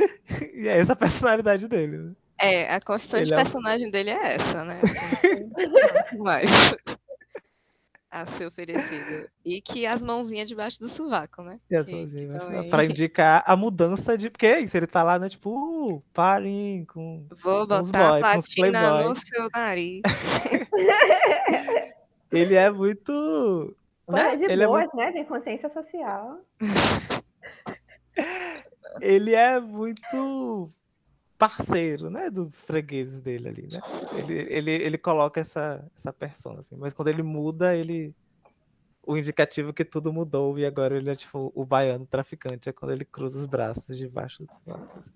e é essa a personalidade dele. Né? É, a constante Ele é personagem dele é essa, né? Mas a ser oferecido. E que as mãozinhas debaixo do sovaco, né? E as mãozinhas que embaixo, também- Pra indicar a mudança de. Porque é isso, ele tá lá, né? Tipo, uh, parem com. Vou Com os botar boy, platina no seu nariz. Ele é muito. Né? Né? de Ele, é boas, muito, né? Tem consciência social. ele é muito parceiro, né? Dos fregueses dele ali, né? Ele, ele, ele coloca essa, essa persona, assim. Mas quando ele muda, ele. O indicativo que tudo mudou e agora ele é tipo o baiano traficante. É quando ele cruza os braços debaixo dos braços.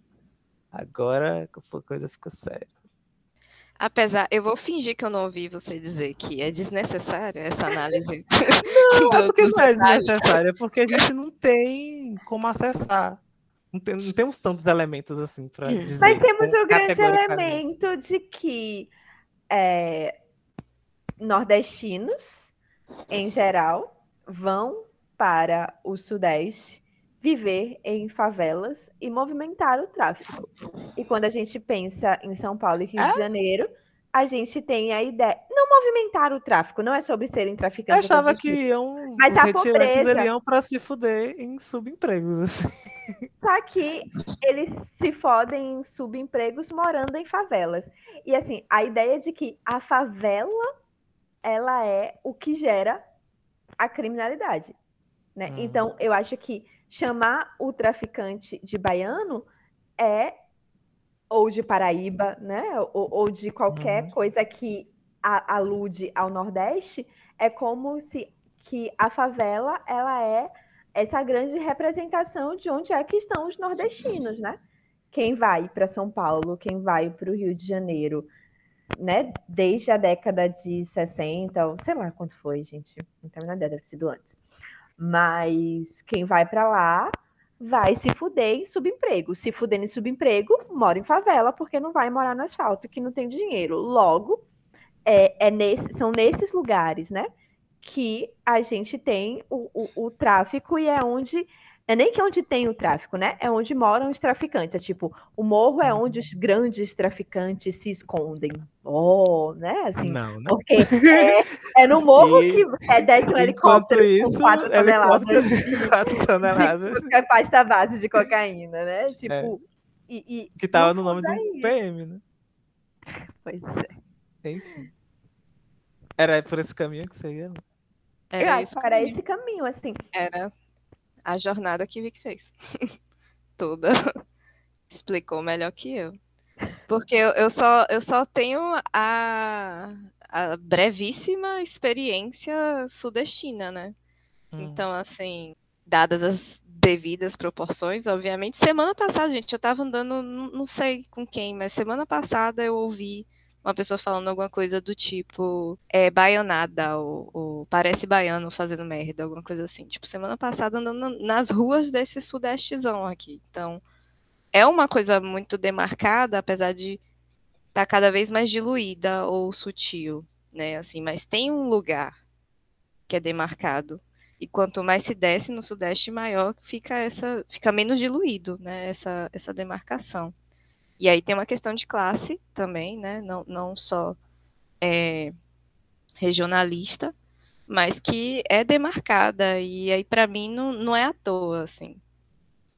Agora a coisa ficou séria. Apesar, eu vou fingir que eu não ouvi você dizer que é desnecessária essa análise. Não, é do- porque dos não é detalhes. desnecessário, é porque a gente não tem como acessar. Não, tem, não temos tantos elementos assim para Hum. dizer. Mas temos o grande elemento de que é, nordestinos, em geral, vão para o Sudeste viver em favelas e movimentar o tráfico. E quando a gente pensa em São Paulo e Rio É? de Janeiro, a gente tem a ideia. Não movimentar o tráfico, não é sobre serem Eu traficantes. achava coisa do que iam. Mas os a pobreza- eles iam para se fuder em subempregos. Assim. Só que eles se fodem em subempregos morando em favelas. E assim, a ideia de que a favela ela é o que gera a criminalidade. Né? Uhum. Então, eu acho que chamar o traficante de baiano é ou de Paraíba, né? Ou, ou de qualquer Uhum. coisa que a- alude ao Nordeste, é como se que a favela ela é essa grande representação de onde é que estão os nordestinos, né? Quem vai para São Paulo, quem vai para o Rio de Janeiro, né? Desde a década de 60, ou sei lá quanto foi, gente, não tenho nada, deve sido antes. Mas quem vai para lá vai se fuder em subemprego. Se fuder em subemprego, mora em favela porque não vai morar no asfalto, que não tem dinheiro. Logo, é, é nesse, são nesses lugares, né? Que a gente tem o, o, o tráfico e é onde é nem que é onde tem o tráfico, né? É onde moram os traficantes. É tipo, o morro é onde os grandes traficantes se escondem. Oh, né? Assim, Não, né? porque é, é no morro E- que é desce um helicóptero isso, com 4 toneladas helicóptero de 4 toneladas, de capaz da base de cocaína, né? Tipo, e, e- que tava no no nome do fundo é. PM, né? Pois é. Enfim. Era por esse caminho que você ia? Né? Eu Era acho esse que era caminho. esse caminho, assim. Era a jornada que Vic fez. Toda. Explicou melhor que eu. Porque eu, eu só, eu só tenho a, a brevíssima experiência sudestina, né? Hum. Então, assim, dadas as devidas proporções, obviamente. Semana passada, gente, eu tava andando, não sei com quem, mas semana passada eu ouvi uma pessoa falando alguma coisa do tipo, é baianada, ou, ou parece baiano fazendo merda, alguma coisa assim. Tipo, semana passada andando na- nas ruas desse sudestezão aqui. Então, é uma coisa muito demarcada, apesar de estar cada vez mais diluída ou sutil, né? Assim, mas tem um lugar que é demarcado. E quanto mais se desce no sudeste, maior fica essa, fica menos diluído, né? Essa, essa demarcação. E aí tem uma questão de classe também, né? Não, não só é, regionalista, mas que é demarcada. E aí, para mim, não, não é à toa, assim,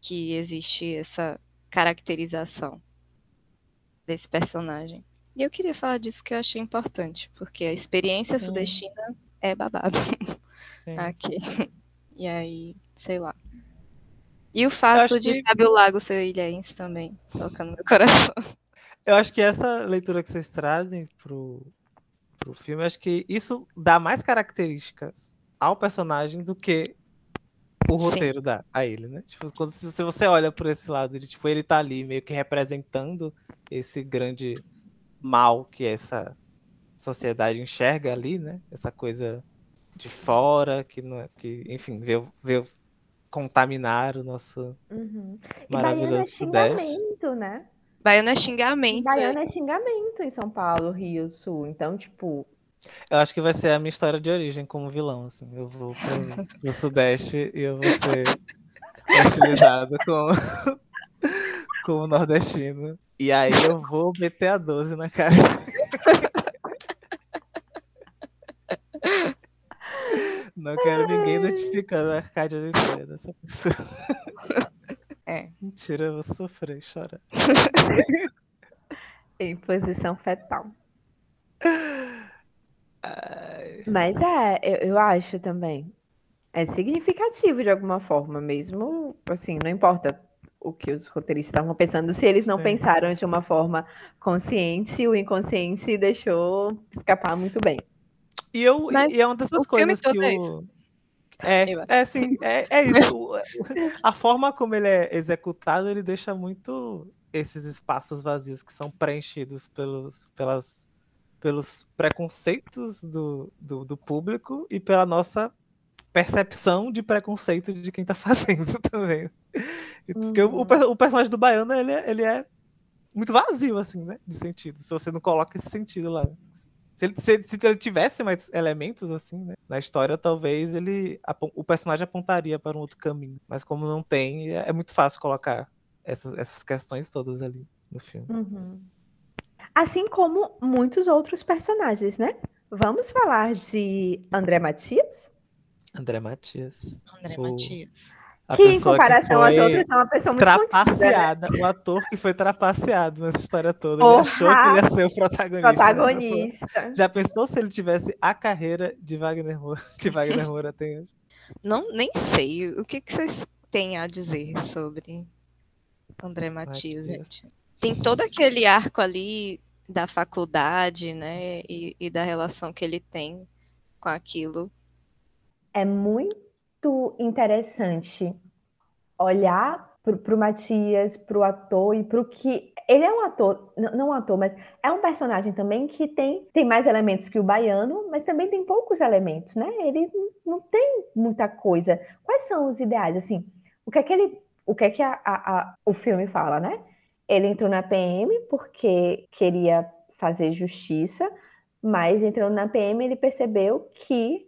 que existe essa caracterização desse personagem. E eu queria falar disso que eu achei importante, porque a experiência Sim. sudestina é babado Sim. aqui. E aí, sei lá. E o fato de que- Fábio Lago ser ilhense também, toca no meu coração. Eu acho que essa leitura que vocês trazem pro, pro filme, acho que isso dá mais características ao personagem do que o Sim. roteiro dá a ele, né? Tipo, quando, se você olha por esse lado, de, tipo, ele tá ali meio que representando esse grande mal que essa sociedade enxerga ali, né? Essa coisa de fora, que, não é- que enfim, veio, veio contaminar o nosso Uhum. E baiano é maravilhoso Sudeste. xingamento, né? Baiano é xingamento. Baiano é xingamento em São Paulo, Rio, Sul. Então, tipo, Eu acho que vai ser a minha história de origem como vilão, assim. Eu vou pro, pro Sudeste e eu vou ser hostilizado com, como nordestino. E aí eu vou meter a 12 na cara. Não quero ninguém notificando a Arcádia Oliveira dessa pessoa. É. Mentira, eu vou sofrer, chorar. em posição fetal. Ai, Mas é, eu, eu acho também. É significativo de alguma forma, mesmo assim, não importa o que os roteiristas estavam pensando, se eles não Sim. pensaram de uma forma consciente, o inconsciente deixou escapar muito bem. E, eu, Mas e é uma dessas o coisas que é o. isso. É, Eu acho. é assim, é, é isso. O- A forma como ele é executado, ele deixa muito esses espaços vazios que são preenchidos pelos, pelas, pelos preconceitos do, do, do público e pela nossa percepção de preconceito de quem tá fazendo também. Porque o, o Uhum. per- o personagem do Baiano, ele, é- ele é muito vazio, assim, né? De sentido. Se você não coloca esse sentido lá. Se ele, se, se ele tivesse mais elementos, assim, né? Na história, talvez ele. O personagem apontaria para um outro caminho. Mas como não tem, é, é muito fácil colocar essas, essas questões todas ali no filme. Assim como muitos outros personagens, né? Vamos falar de André Matias, André Matias. André O- Matias. A que em comparação às outras é uma pessoa muito contida, né? trapaceada. O ator que foi trapaceado nessa história toda. Ele Porra! achou que ele ia ser o protagonista. Protagonista. Já pensou se ele tivesse a carreira de Wagner Moura, que Wagner Moura tem hoje? Não, nem sei. O que, que vocês têm a dizer sobre André Matias, gente? Tem todo aquele arco ali da faculdade, né? E, e da relação que ele tem com aquilo. É muito interessante olhar para o Matias, para o ator e para o que. Ele é um ator, não um ator, mas é um personagem também que tem, tem mais elementos que o baiano, mas também tem poucos elementos, né? Ele não tem muita coisa. Quais são os ideais? Assim, o que é que ele. O que é que a- a- a- o filme fala, né? Ele entrou na PM porque queria fazer justiça, mas entrando na PM ele percebeu que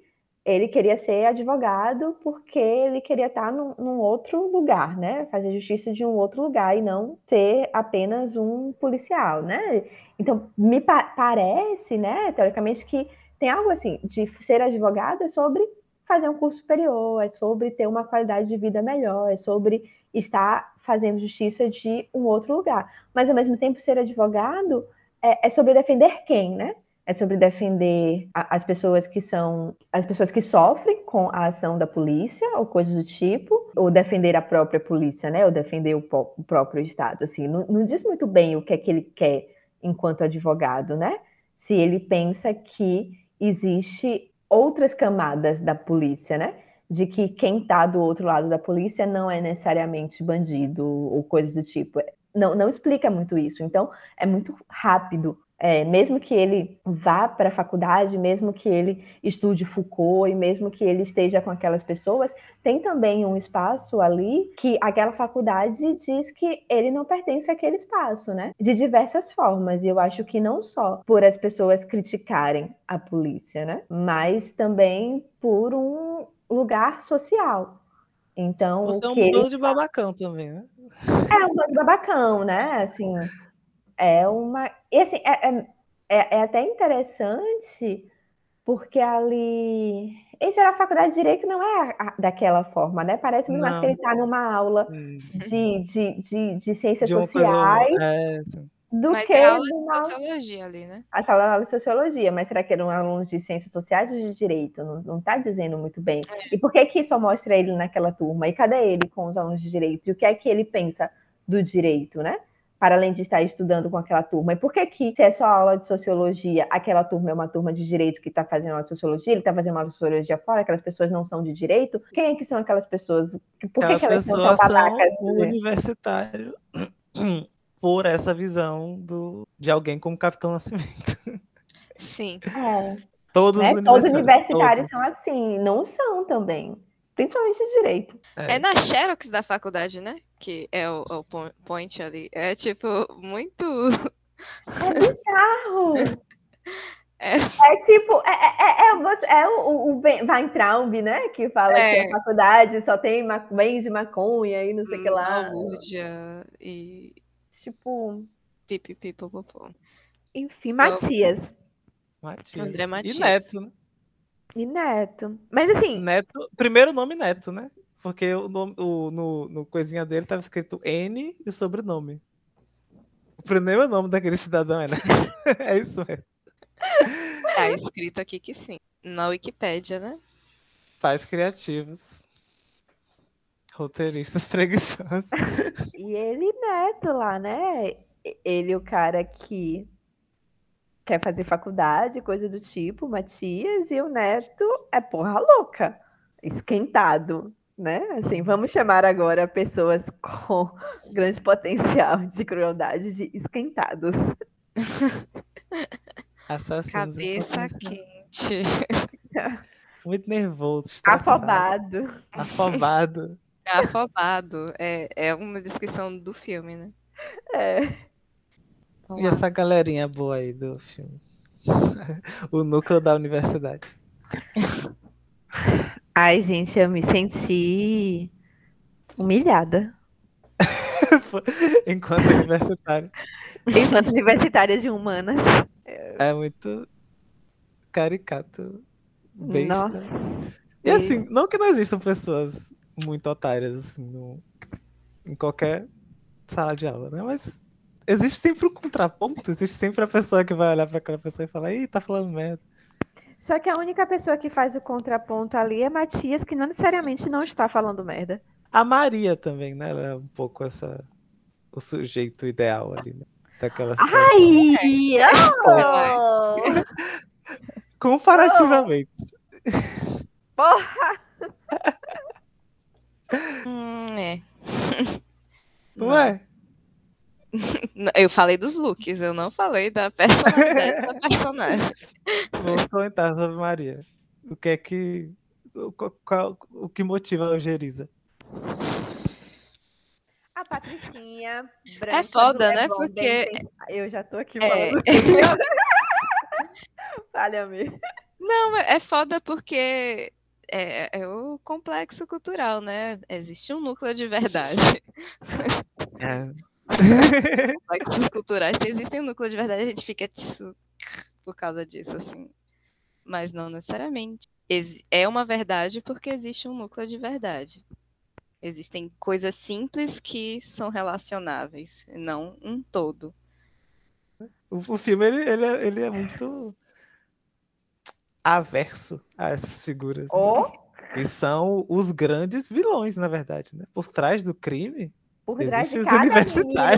ele queria ser advogado porque ele queria estar num, num, outro lugar, né? Fazer justiça de um outro lugar e não ser apenas um policial, né? Então, me pa parece, né, teoricamente, que tem algo assim, de ser advogado é sobre fazer um curso superior, é sobre ter uma qualidade de vida melhor, é sobre estar fazendo justiça de um outro lugar. Mas, ao mesmo tempo, ser advogado é, é sobre defender quem, né? É sobre defender as pessoas que são as pessoas que sofrem com a ação da polícia ou coisas do tipo, ou defender a própria polícia, né? Ou defender o, o próprio estado. Assim, não, não, diz muito bem o que é que ele quer enquanto advogado, né? Se ele pensa que existe outras camadas da polícia, né? De que quem está do outro lado da polícia não é necessariamente bandido ou coisas do tipo. Não, não explica muito isso. Então, é muito rápido é, mesmo que ele vá para a faculdade, mesmo que ele estude Foucault e mesmo que ele esteja com aquelas pessoas, tem também um espaço ali que aquela faculdade diz que ele não pertence àquele espaço, né? De diversas formas. E eu acho que não só por as pessoas criticarem a polícia, né? Mas também por um lugar social. Então, Você é um bando de babacão também, né? É um bando de babacão, né? Assim, é uma. E assim, é, é, é, é até interessante, porque ali. Em geral, a faculdade de Direito não é daquela forma, né? Parece muito mais que ele está numa aula uhum. de, de, de, de ciências de sociais. É, do mas que é aula de sociologia ali, né? A sala de aula de sociologia, mas será que ele é um aluno de ciências sociais ou de direito? Não está dizendo muito bem. É. E por que que só mostra ele naquela turma? E cadê ele com os alunos de direito? E o que é que ele pensa do direito, né? Para além de estar estudando com aquela turma. E por que que, se é só aula de sociologia, aquela turma é uma turma de direito que está fazendo aula de sociologia, ele está fazendo aula de sociologia fora, aquelas pessoas não são de direito? Quem é que são aquelas pessoas? Por que, que elas são tão babacas? São o universitário por essa visão do, de alguém como Capitão Nascimento. Sim. É. Todos, né? os universitários, Todos universitários todos. são assim, não são também. Principalmente de direito. É. é. na Xerox da faculdade, né? Que é o, o point ali. É tipo, muito. É bizarro! É. é tipo, é, é, é, é o, o Weintraub, né? Que fala que a faculdade só tem bens de maconha e não sei o que lá. e. Tipo. Pipi, pipi. Enfim, Matias. Matias. André Matias. E Neto, né? E Neto. Mas assim. Neto, primeiro nome Neto, né? Porque o, nome, o no, no coisinha dele tava escrito N e o sobrenome. O primeiro nome daquele cidadão é Neto. é isso mesmo. Tá escrito aqui que sim. Na Wikipédia, né? Pais criativos. Roteiristas preguiçosos. e ele Neto lá, né? Ele, o cara que quer fazer faculdade, coisa do tipo, Matias, e o Neto é porra louca, esquentado, né? Assim, vamos chamar agora pessoas com grande potencial de crueldade de esquentados. Assassinos Cabeça quente. Muito nervoso, estressado. Afobado. Afobado. Afobado. É, é uma descrição do filme, né? É. Vamos e lá. essa galerinha boa aí do filme? o núcleo da universidade. Ai, gente, eu me senti humilhada. Enquanto universitária. Enquanto universitária de humanas. É muito caricato. Besta. Nossa. E assim, não que não existam pessoas muito otárias, assim, no, em qualquer sala de aula, né? Mas existe sempre o um contraponto, existe sempre a pessoa que vai olhar para aquela pessoa e falar, ih, tá falando merda. Só que a única pessoa que faz o contraponto ali é Matias, que não necessariamente não está falando merda. A Maria também, né? Ela é um pouco essa o sujeito ideal ali, né? Daquela situação. Ai! Oh! Comparativamente. Porra! hum, é. Não, não é? Eu falei dos looks, eu não falei da personalidade da personagem. Vamos comentar sobre Maria. O que é que. O, qual, o que motiva a Angeriza? A Patricinha. Branca, é foda, né? Bom, Porque. Eu já tô aqui é... falando. Falha-me. Não, é foda porque é, é o complexo cultural, né? Existe um núcleo de verdade. É. Complexos culturais existem um núcleo de verdade, a gente fica tipo, por causa disso, assim. Mas não necessariamente. É uma verdade porque existe um núcleo de verdade. Existem coisas simples que são relacionáveis, e não um todo. O, o filme ele, ele, é, ele é muito averso a essas figuras. né? Ou E são os grandes vilões, na verdade, né? Por trás do crime, por trás de cada menino,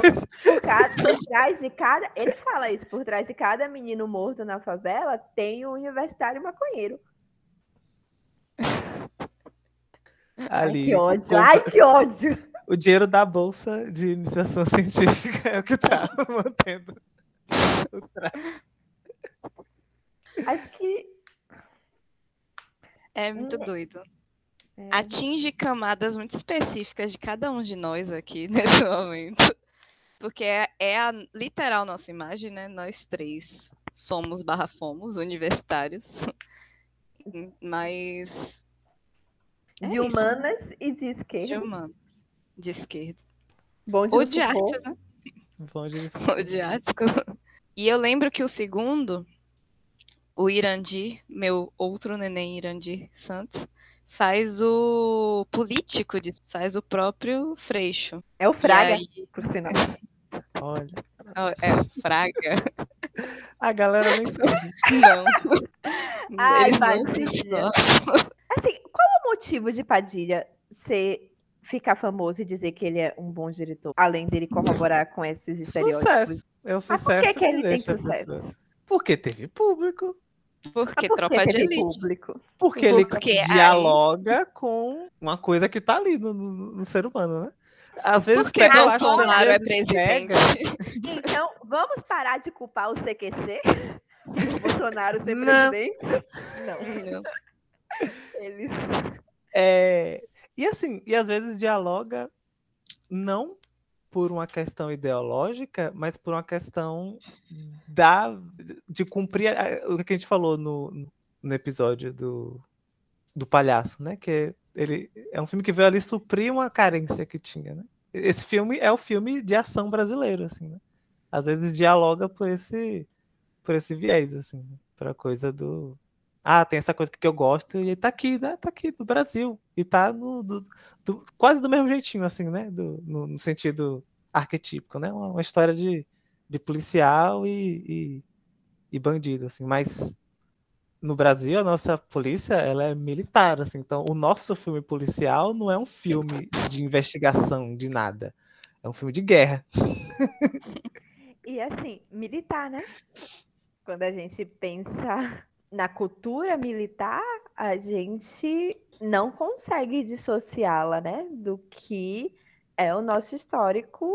por, por trás de cada. Ele fala isso, por trás de cada menino morto na favela tem um universitário maconheiro. Ai, Ali, que ódio. com- Ai, que ódio. o dinheiro da bolsa de iniciação científica é o que tá mantendo o tráfico. Acho que. É muito Hum. doido. É, Atinge camadas muito específicas de cada um de nós aqui nesse momento. Porque é, é a literal nossa imagem, né? Nós três somos barra fomos universitários. Mas. é de isso, humanas e de De esquerda. humano. De esquerda. Bom Ou do de artes, né? Bom, gente, Ou de artes. E eu lembro que o segundo, o Irandir, meu outro neném Irandir Santos, faz o político, de- faz o próprio Freixo. É o Fraga, aí- por sinal. olha. É, Fraga. A galera nem sabe. Não. Ai, Eles Padilha. Assim, qual o motivo de Padilha ser ficar famoso e dizer que ele é um bom diretor, além dele corroborar com esses estereótipos? Sucesso. É o Mas por sucesso que, que ele tem sucesso? Porque teve público. Porque Mas por tropa que de teve elite. público? Porque ele Porque aí- dialoga com uma coisa que tá ali no, no- no ser humano, né? Às vezes Porque pega, eu acho que às Bolsonaro é presidente. pega- Então, vamos parar de culpar o CQC? O Bolsonaro ser Não. presidente? Não. Não. Eles... É, e assim, e às vezes dialoga não por uma questão ideológica, mas por uma questão da de cumprir a- o que a gente falou no, no episódio do, do palhaço, né? Que ele é um filme que veio ali suprir uma carência que tinha, né? Esse filme é o filme de ação brasileiro, assim, né? Às vezes dialoga por esse por esse viés, assim, né? pra coisa do ah, tem essa coisa que eu gosto e tá aqui, né? Tá aqui no Brasil. E tá no, do- do- quase do mesmo jeitinho, assim, né? Do- no, no sentido arquetípico, né? Uma, uma história de, de policial e, e, e bandido, assim. Mas no Brasil, a nossa polícia, ela é militar, assim. Então, o nosso filme policial não é um filme de investigação de nada. É um filme de guerra. E assim, militar, né? Quando a gente pensa na cultura militar, a gente não consegue dissociá-la, né? Do que é o nosso histórico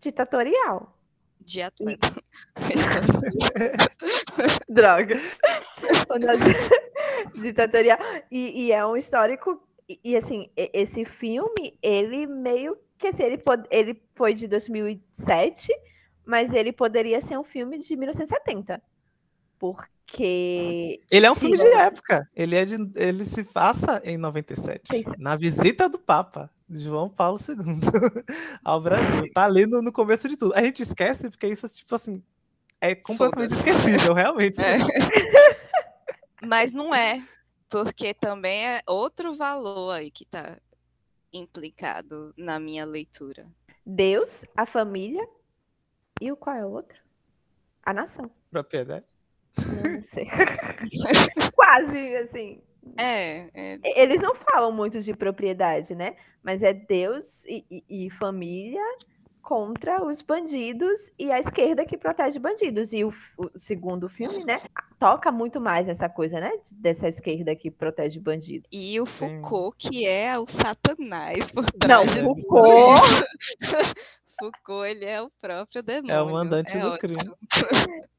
ditatorial. De atleta. Droga. O nosso ditatorial. E, e é um histórico. E, e, assim, esse filme, ele meio que assim, ele, ele foi de 2007, mas ele poderia ser um filme de 1970. Porque. Ele é um filme de época. Ele, é de, ele se passa em 97, Sim. na visita do Papa, João Paulo II, ao Brasil. Tá ali no, no começo de tudo. A gente esquece porque isso, tipo assim, é completamente esquecível, realmente. É. Mas não é, porque também é outro valor aí que tá implicado na minha leitura. Deus, a família e o qual é o outro? A nação. Propriedade. Não sei. Quase, assim. É, é, Eles não falam muito de propriedade, né? Mas é Deus e, e- e família contra os bandidos e a esquerda que protege bandidos. E o, o segundo filme, né? Toca muito mais essa coisa, né? Dessa esquerda que protege bandido. E o Sim. Foucault, que é o satanás por Não, trás de tudo Foucault. Foucault, ele é o próprio demônio. É o mandante É do ótimo. crime.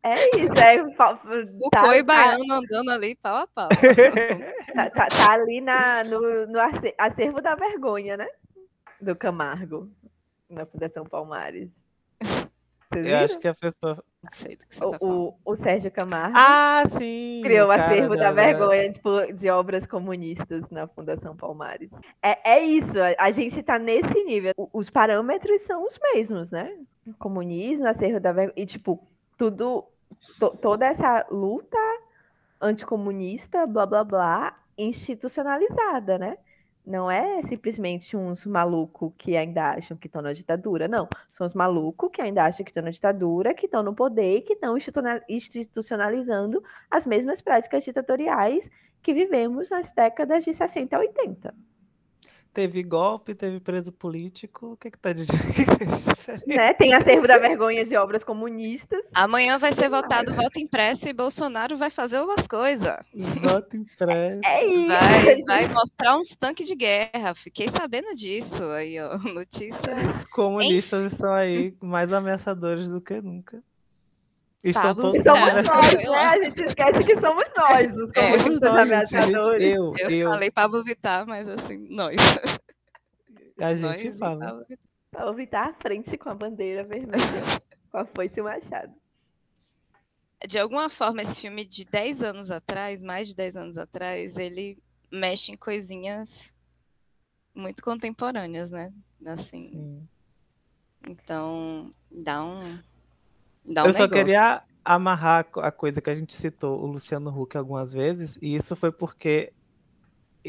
É isso, é. Foucault Tá, e tá, Baiano andando ali pau a pau. tá- tá- tá ali na, no, no ace- acervo da vergonha, né? Do Camargo, na Fundação Palmares. Vocês Eu viram? acho que a pessoa. Você tá. O, o, o Sérgio Camargo Ah, sim! criou o acervo da, da- vergonha tipo, de obras comunistas na Fundação Palmares. É, é isso, a, a gente tá nesse nível. O- os parâmetros são os mesmos, né? Comunismo, acervo da vergonha. E, tipo, tudo. to- toda essa luta anticomunista, blá blá blá, institucionalizada, né? Não é simplesmente uns malucos que ainda acham que estão na ditadura, não. São os malucos que ainda acham que estão na ditadura, que estão no poder e que estão institucionalizando as mesmas práticas ditatoriais que vivemos nas décadas de 60 a 80. Teve golpe, teve preso político. O que que tá de, que que diferente? Né? Tem acervo da vergonha de obras comunistas. Amanhã vai ser votado voto impresso e Bolsonaro vai fazer umas coisas. Voto impresso. É isso. Vai, vai mostrar uns tanques de guerra. Fiquei sabendo disso. Aí, ó, notícia. Os comunistas estão aí mais ameaçadores do que nunca. Estão todos E somos nós, né? A gente esquece que somos nós, os É, Somos comunistas nós, gente, eu, Eu, eu, falei Pablo Vittar, mas assim, nós. a nós gente e fala. Pablo Vittar. À frente com a bandeira vermelha, com a foice e o machado. De alguma forma, esse filme de 10 anos atrás, mais de 10 anos atrás, ele mexe em coisinhas muito contemporâneas, né? Assim, Sim. então, dá um. Dá um Eu só negócio. queria amarrar a coisa que a gente citou, o Luciano Huck, algumas vezes, e isso foi porque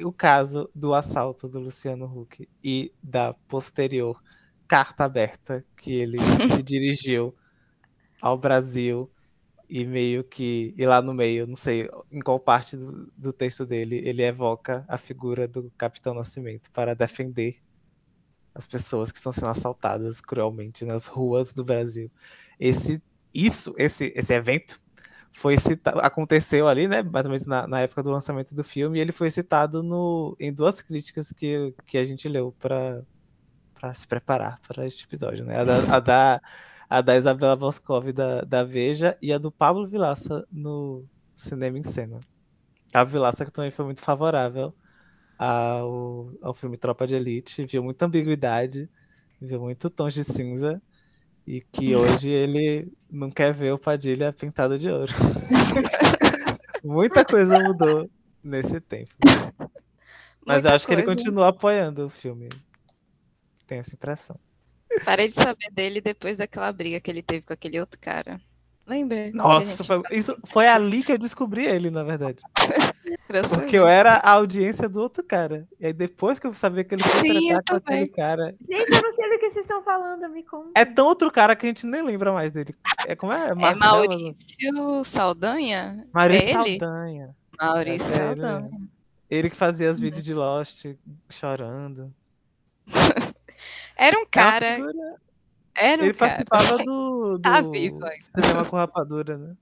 o caso do assalto do Luciano Huck e da posterior carta aberta que ele se dirigiu ao Brasil e meio que, e lá no meio, não sei em qual parte do, do texto dele, ele evoca a figura do Capitão Nascimento para defender as pessoas que estão sendo assaltadas cruelmente nas ruas do Brasil. Esse isso, esse, esse evento foi citado, aconteceu ali, né, mais ou menos na, na época do lançamento do filme, e ele foi citado no, em duas críticas que, que a gente leu para se preparar para este episódio, né? A da, a da, a da Isabela Boscov da, da Veja e a do Pablo Vilaça no Cinema em Cena. A Vilaça que também foi muito favorável ao, ao filme Tropa de Elite, viu muita ambiguidade, viu muito tons de cinza, e que hoje ele não quer ver o Padilha pintado de ouro. Muita coisa mudou nesse tempo. Mas Muita eu acho que ele coisa. continua apoiando o filme. Tenho essa impressão. Parei de saber dele depois daquela briga que ele teve com aquele outro cara. Lembra? Nossa, foi, isso, foi ali que eu descobri ele, na verdade. Porque eu era a audiência do outro cara. E aí depois que eu sabia que ele foi Sim, tratar com aquele cara. Gente, eu não sei do que vocês estão falando, me conta. É tão outro cara que a gente nem lembra mais dele. É como é? É Marcelo? Maurício Saldanha? Maurício É ele? Saldanha. Maurício É ele Saldanha. mesmo. Ele que fazia os vídeos de Lost chorando. Era um É cara. Era um Ele cara. participava do, do Tá vivo. Cinema com Rapadura, né?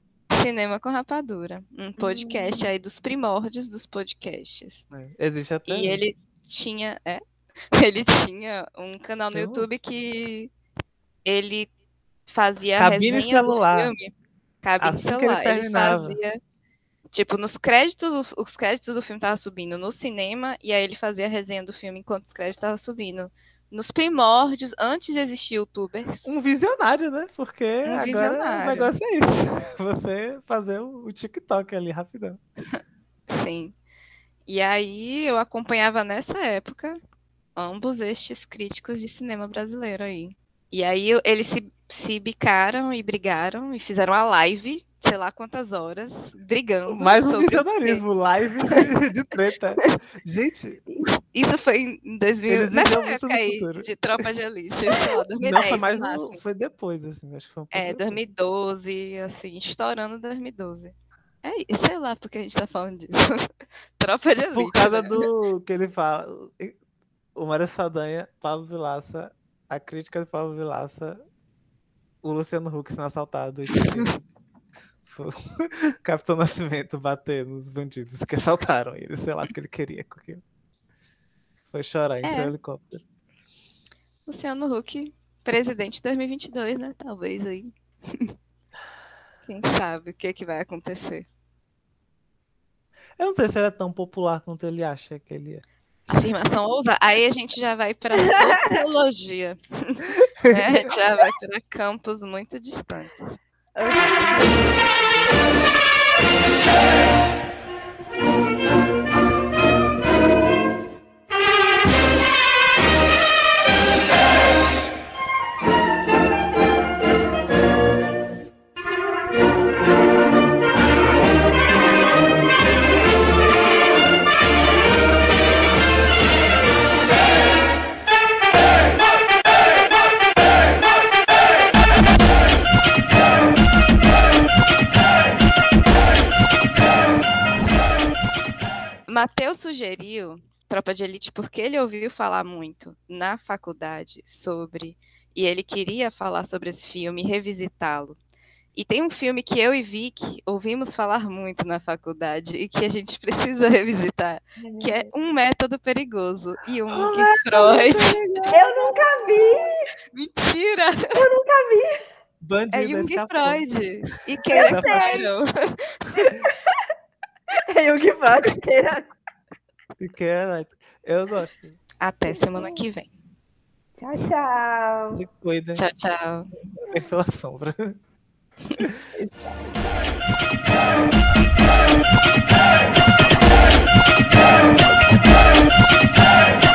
Cinema com Rapadura. Um podcast Hum. aí dos primórdios dos podcasts. É, Existe até. E ele tinha. É? Ele tinha um canal no YouTube que ele fazia Cabine resenha celular. do filme. Cabine Assim ele celular. Ele, terminava. fazia. Tipo, nos créditos, os, os créditos do filme estavam subindo no cinema, e aí ele fazia a resenha do filme enquanto os créditos estavam subindo. Nos primórdios, antes de existir youtubers. Um visionário, né? Porque agora o visionário. negócio é isso. Você fazer o, o TikTok ali rapidão. Sim. E aí eu acompanhava nessa época ambos estes críticos de cinema brasileiro aí. E aí eles se, se bicaram e brigaram e fizeram a live, sei lá quantas horas, brigando. Mais um sobre o visionarismo, live de, de treta. Gente, Isso foi em 2000, Eles nessa época aí, futuro. de Tropa de Elite, sei lá, 2010 não foi mais no foi depois, assim, acho que foi um pouco É, depois. 2012, assim, estourando 2012. É, sei lá porque a gente tá falando disso. Tropa de Elite. Por causa né? do que ele fala, o Mário Saldanha, Pablo Vilaça, a crítica de Pablo Vilaça, o Luciano Huck sendo assaltado e Capitão Nascimento bater nos bandidos que assaltaram ele, sei lá o que ele queria com aquilo. Foi chorar em É. seu helicóptero. Luciano Huck, presidente 2022, né? Talvez aí. Quem sabe o que, que vai acontecer. Eu não sei se ele é tão popular quanto ele acha que ele é. Afirmação ousa. Aí a gente já vai para sociologia. né? A gente já vai para campos muito distantes. Matheus sugeriu Tropa de Elite porque ele ouviu falar muito na faculdade sobre e ele queria falar sobre esse filme, revisitá-lo. E tem um filme que eu e Vicky ouvimos falar muito na faculdade e que a gente precisa revisitar, que é Um Método Perigoso e um Um que Freud. Eu nunca vi! Mentira! É Bandido Jung escapou. Freud. E queira sei. queiram. É o que pode queira. Cara, Eu gosto. Até semana que vem. Tchau, tchau. Se cuida. Tchau, tchau. Pela sombra.